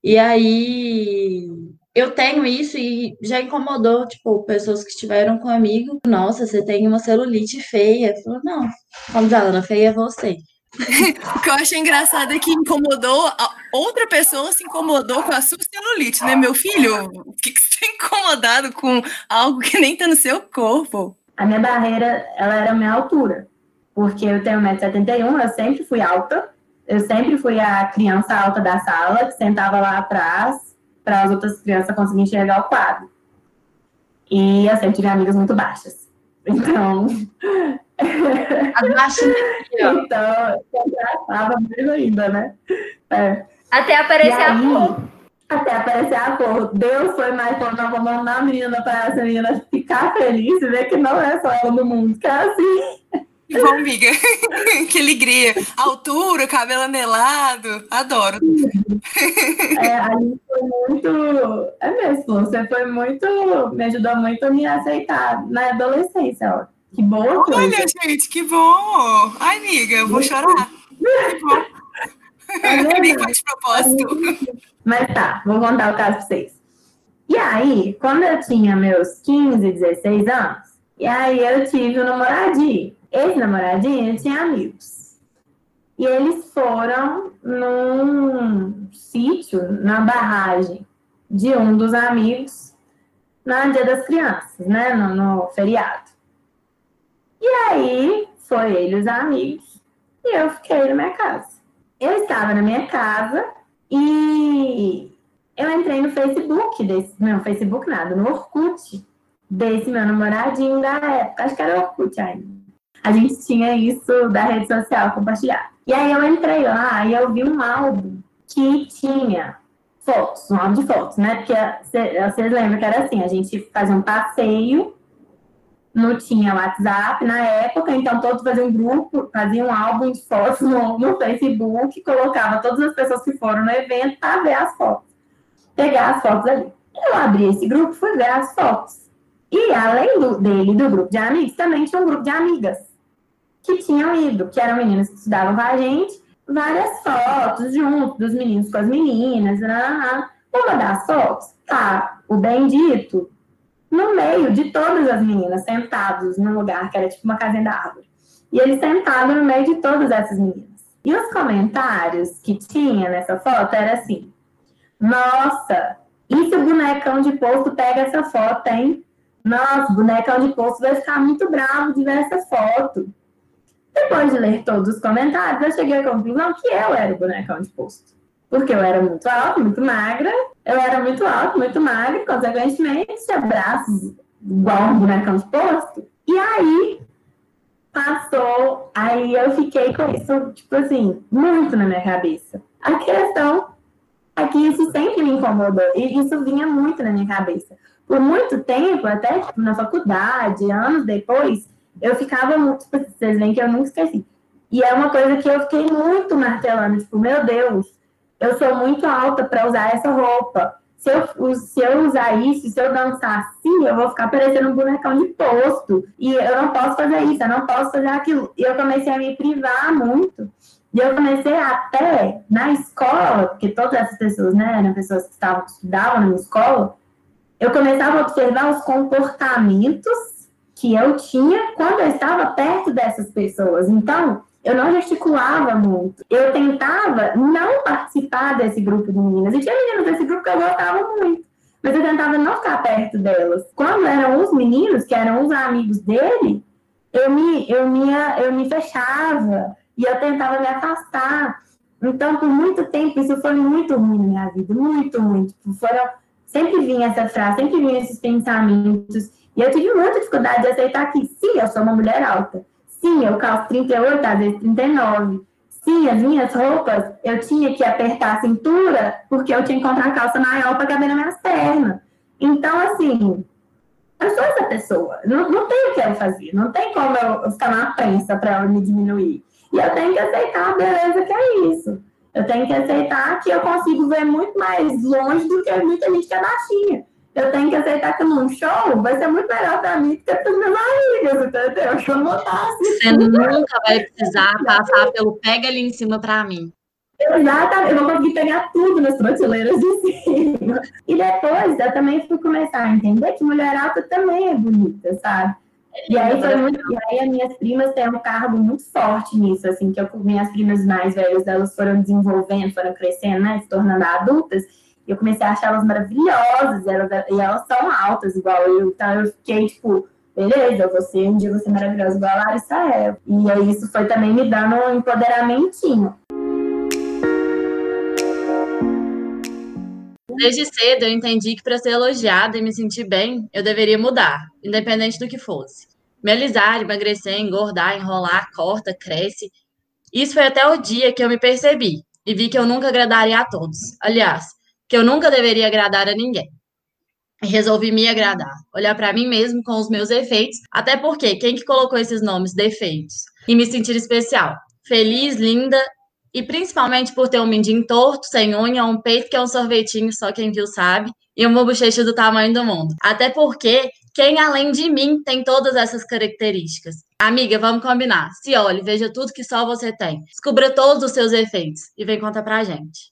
E aí eu tenho isso e já incomodou, tipo, pessoas que estiveram comigo. Nossa, você tem uma celulite feia. Eu falo, não, como diz a Ana, feia é você. O que eu achei engraçado é que incomodou, a outra pessoa se incomodou com a sua celulite, né, meu filho? Por que, que você tá incomodado com algo que nem tá no seu corpo? A minha barreira, ela era a minha altura. Porque eu tenho 1,71m, eu sempre fui alta. Eu sempre fui a criança alta da sala, que sentava lá atrás, para as outras crianças conseguirem enxergar o quadro. E eu sempre tive amigas muito baixas. Então, A baixinha aqui, ó. então eu engraçava mais ainda, né? É. Até aparecer E a aí, cor. Até aparecer a cor. Deus foi mais falou, não, vamos mandar a menina para essa menina ficar feliz e ver que não é só ela no mundo, que é assim. Que bom, amiga. que alegria. Altura, cabelo anelado. Adoro. É, ali foi muito. É mesmo, você foi muito. Me ajudou muito a me aceitar na adolescência, ó. Que coisa. Olha, gente, que bom. Ai, amiga, eu vou chorar. Que bom. É Nem foi de propósito. Mas tá, vou contar o caso pra vocês. E aí, quando eu tinha meus 15, 16 anos, e aí eu tive um namoradinho. Esse namoradinho tinha amigos. E eles foram num sítio, na barragem de um dos amigos, no Dia das Crianças, né? No, no feriado. E aí, foi ele os amigos, e eu fiquei na minha casa. Eu estava na minha casa e eu entrei no Facebook desse. Não, Facebook nada, no Orkut desse meu namoradinho da época. Acho que era Orkut ainda. A gente tinha isso da rede social compartilhado. E aí eu entrei lá e eu vi um álbum que tinha fotos, um álbum de fotos, né? Porque cê- vocês lembram que era assim, a gente fazia um passeio, não tinha WhatsApp na época, então todos faziam um grupo, faziam um álbum de fotos no, no Facebook, colocava todas as pessoas que foram no evento para ver as fotos, pegar as fotos ali. Eu abri esse grupo, fui ver as fotos. E além do, dele, do grupo de amigos, também tinha um grupo de amigas que tinham ido, que eram meninas que estudavam com a gente, várias fotos juntos, dos meninos com as meninas. Né? Uma das fotos tá o bendito no meio de todas as meninas, sentados num lugar que era tipo uma casinha da árvore. E ele sentado no meio de todas essas meninas. E os comentários que tinha nessa foto era assim: Nossa, e se o bonecão de posto pega essa foto, hein? Nossa, o bonecão de posto vai ficar muito bravo de ver essa foto. Depois de ler todos os comentários, eu cheguei à conclusão que eu era o bonecão de posto. Porque eu era muito alta, muito magra, eu era muito alta, muito magra, consequentemente, tinha braços igual um bonecão de posto. E aí, passou, aí eu fiquei com isso, tipo assim, muito na minha cabeça. A questão é que isso sempre me incomodou, e isso vinha muito na minha cabeça. Por muito tempo, até tipo, na faculdade, anos depois, eu ficava muito, tipo, vocês veem que eu nunca esqueci. E é uma coisa que eu fiquei muito martelando, tipo, meu Deus, eu sou muito alta para usar essa roupa. Se eu, se eu usar isso, se eu dançar assim, eu vou ficar parecendo um bonecão de posto. E eu não posso fazer isso, eu não posso fazer aquilo. E eu comecei a me privar muito. E eu comecei até na escola, porque todas essas pessoas, né, eram pessoas que estavam, estudavam na minha escola, eu começava a observar os comportamentos que eu tinha quando eu estava perto dessas pessoas. Então, eu não gesticulava muito. Eu tentava não participar desse grupo de meninas. E tinha meninas desse grupo que eu gostava muito. Mas eu tentava não ficar perto delas. Quando eram os meninos, que eram os amigos dele, eu me, eu me, eu me fechava e eu tentava me afastar. Então, por muito tempo, isso foi muito ruim na minha vida. Muito, muito. Foram, sempre vinha essa frase, sempre vinha esses pensamentos. E eu tive muita dificuldade de aceitar que, sim, eu sou uma mulher alta. Sim, eu calço 38, às vezes 39. Sim, as minhas roupas, eu tinha que apertar a cintura, porque eu tinha que encontrar a calça maior para caber nas minhas pernas. Então, assim, eu sou essa pessoa. Não, não tem o que eu fazer. Não tem como eu, ficar na prensa para me diminuir. E eu tenho que aceitar a beleza que é isso. Eu tenho que aceitar que eu consigo ver muito mais longe do que muita gente que é baixinha eu tenho que aceitar que num show vai ser muito melhor para mim do que para os meus amigos, entendeu? Que eu não Você nunca vai precisar passar pelo pega ali em cima para mim. Exatamente, eu vou conseguir pegar tudo nas prateleiras de cima. E depois eu também fui começar a entender que mulher alta também é bonita, sabe? E aí, foi muito, e aí as minhas primas têm um cargo muito forte nisso, assim, que eu, minhas primas mais velhas, elas foram desenvolvendo, foram crescendo, né, se tornando adultas, eu comecei a achar elas maravilhosas, elas, e elas são altas igual eu, então eu fiquei tipo, beleza, você um dia você é maravilhosa igual a Larissa é. E aí isso foi também me dando um empoderamentinho. Desde cedo eu entendi que para ser elogiada e me sentir bem, eu deveria mudar, independente do que fosse. Me alisar, emagrecer, engordar, enrolar, corta, cresce. Isso foi até o dia que eu me percebi e vi que eu nunca agradaria a todos. Aliás, que eu nunca deveria agradar a ninguém. Resolvi me agradar, olhar para mim mesmo com os meus efeitos, até porque quem que colocou esses nomes defeitos? E me sentir especial, feliz, linda e principalmente por ter um mindinho torto, sem unha, um peito que é um sorvetinho, só quem viu sabe, e uma bochecha do tamanho do mundo. Até porque quem além de mim tem todas essas características? Amiga, vamos combinar. Se olhe, veja tudo que só você tem. Descubra todos os seus efeitos e vem contar pra gente.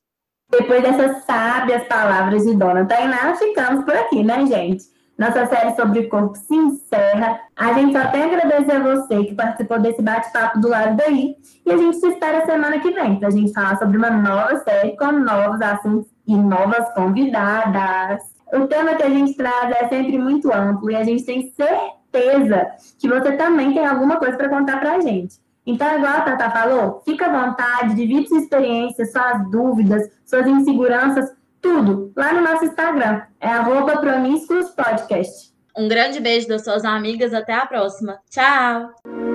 Depois dessas sábias palavras de Dona Tainá, ficamos por aqui, né, gente? Nossa série sobre o corpo se encerra. A gente só tem a agradecer a você que participou desse bate-papo do lado daí. E a gente se espera semana que vem para a gente falar sobre uma nova série com novos assuntos e novas convidadas. O tema que a gente traz é sempre muito amplo e a gente tem certeza que você também tem alguma coisa para contar para a gente. Então, igual a Tata falou, fica à vontade, divide sua experiência, suas dúvidas, suas inseguranças, tudo lá no nosso Instagram. É arroba Podcast. Um grande beijo das suas amigas. Até a próxima. Tchau!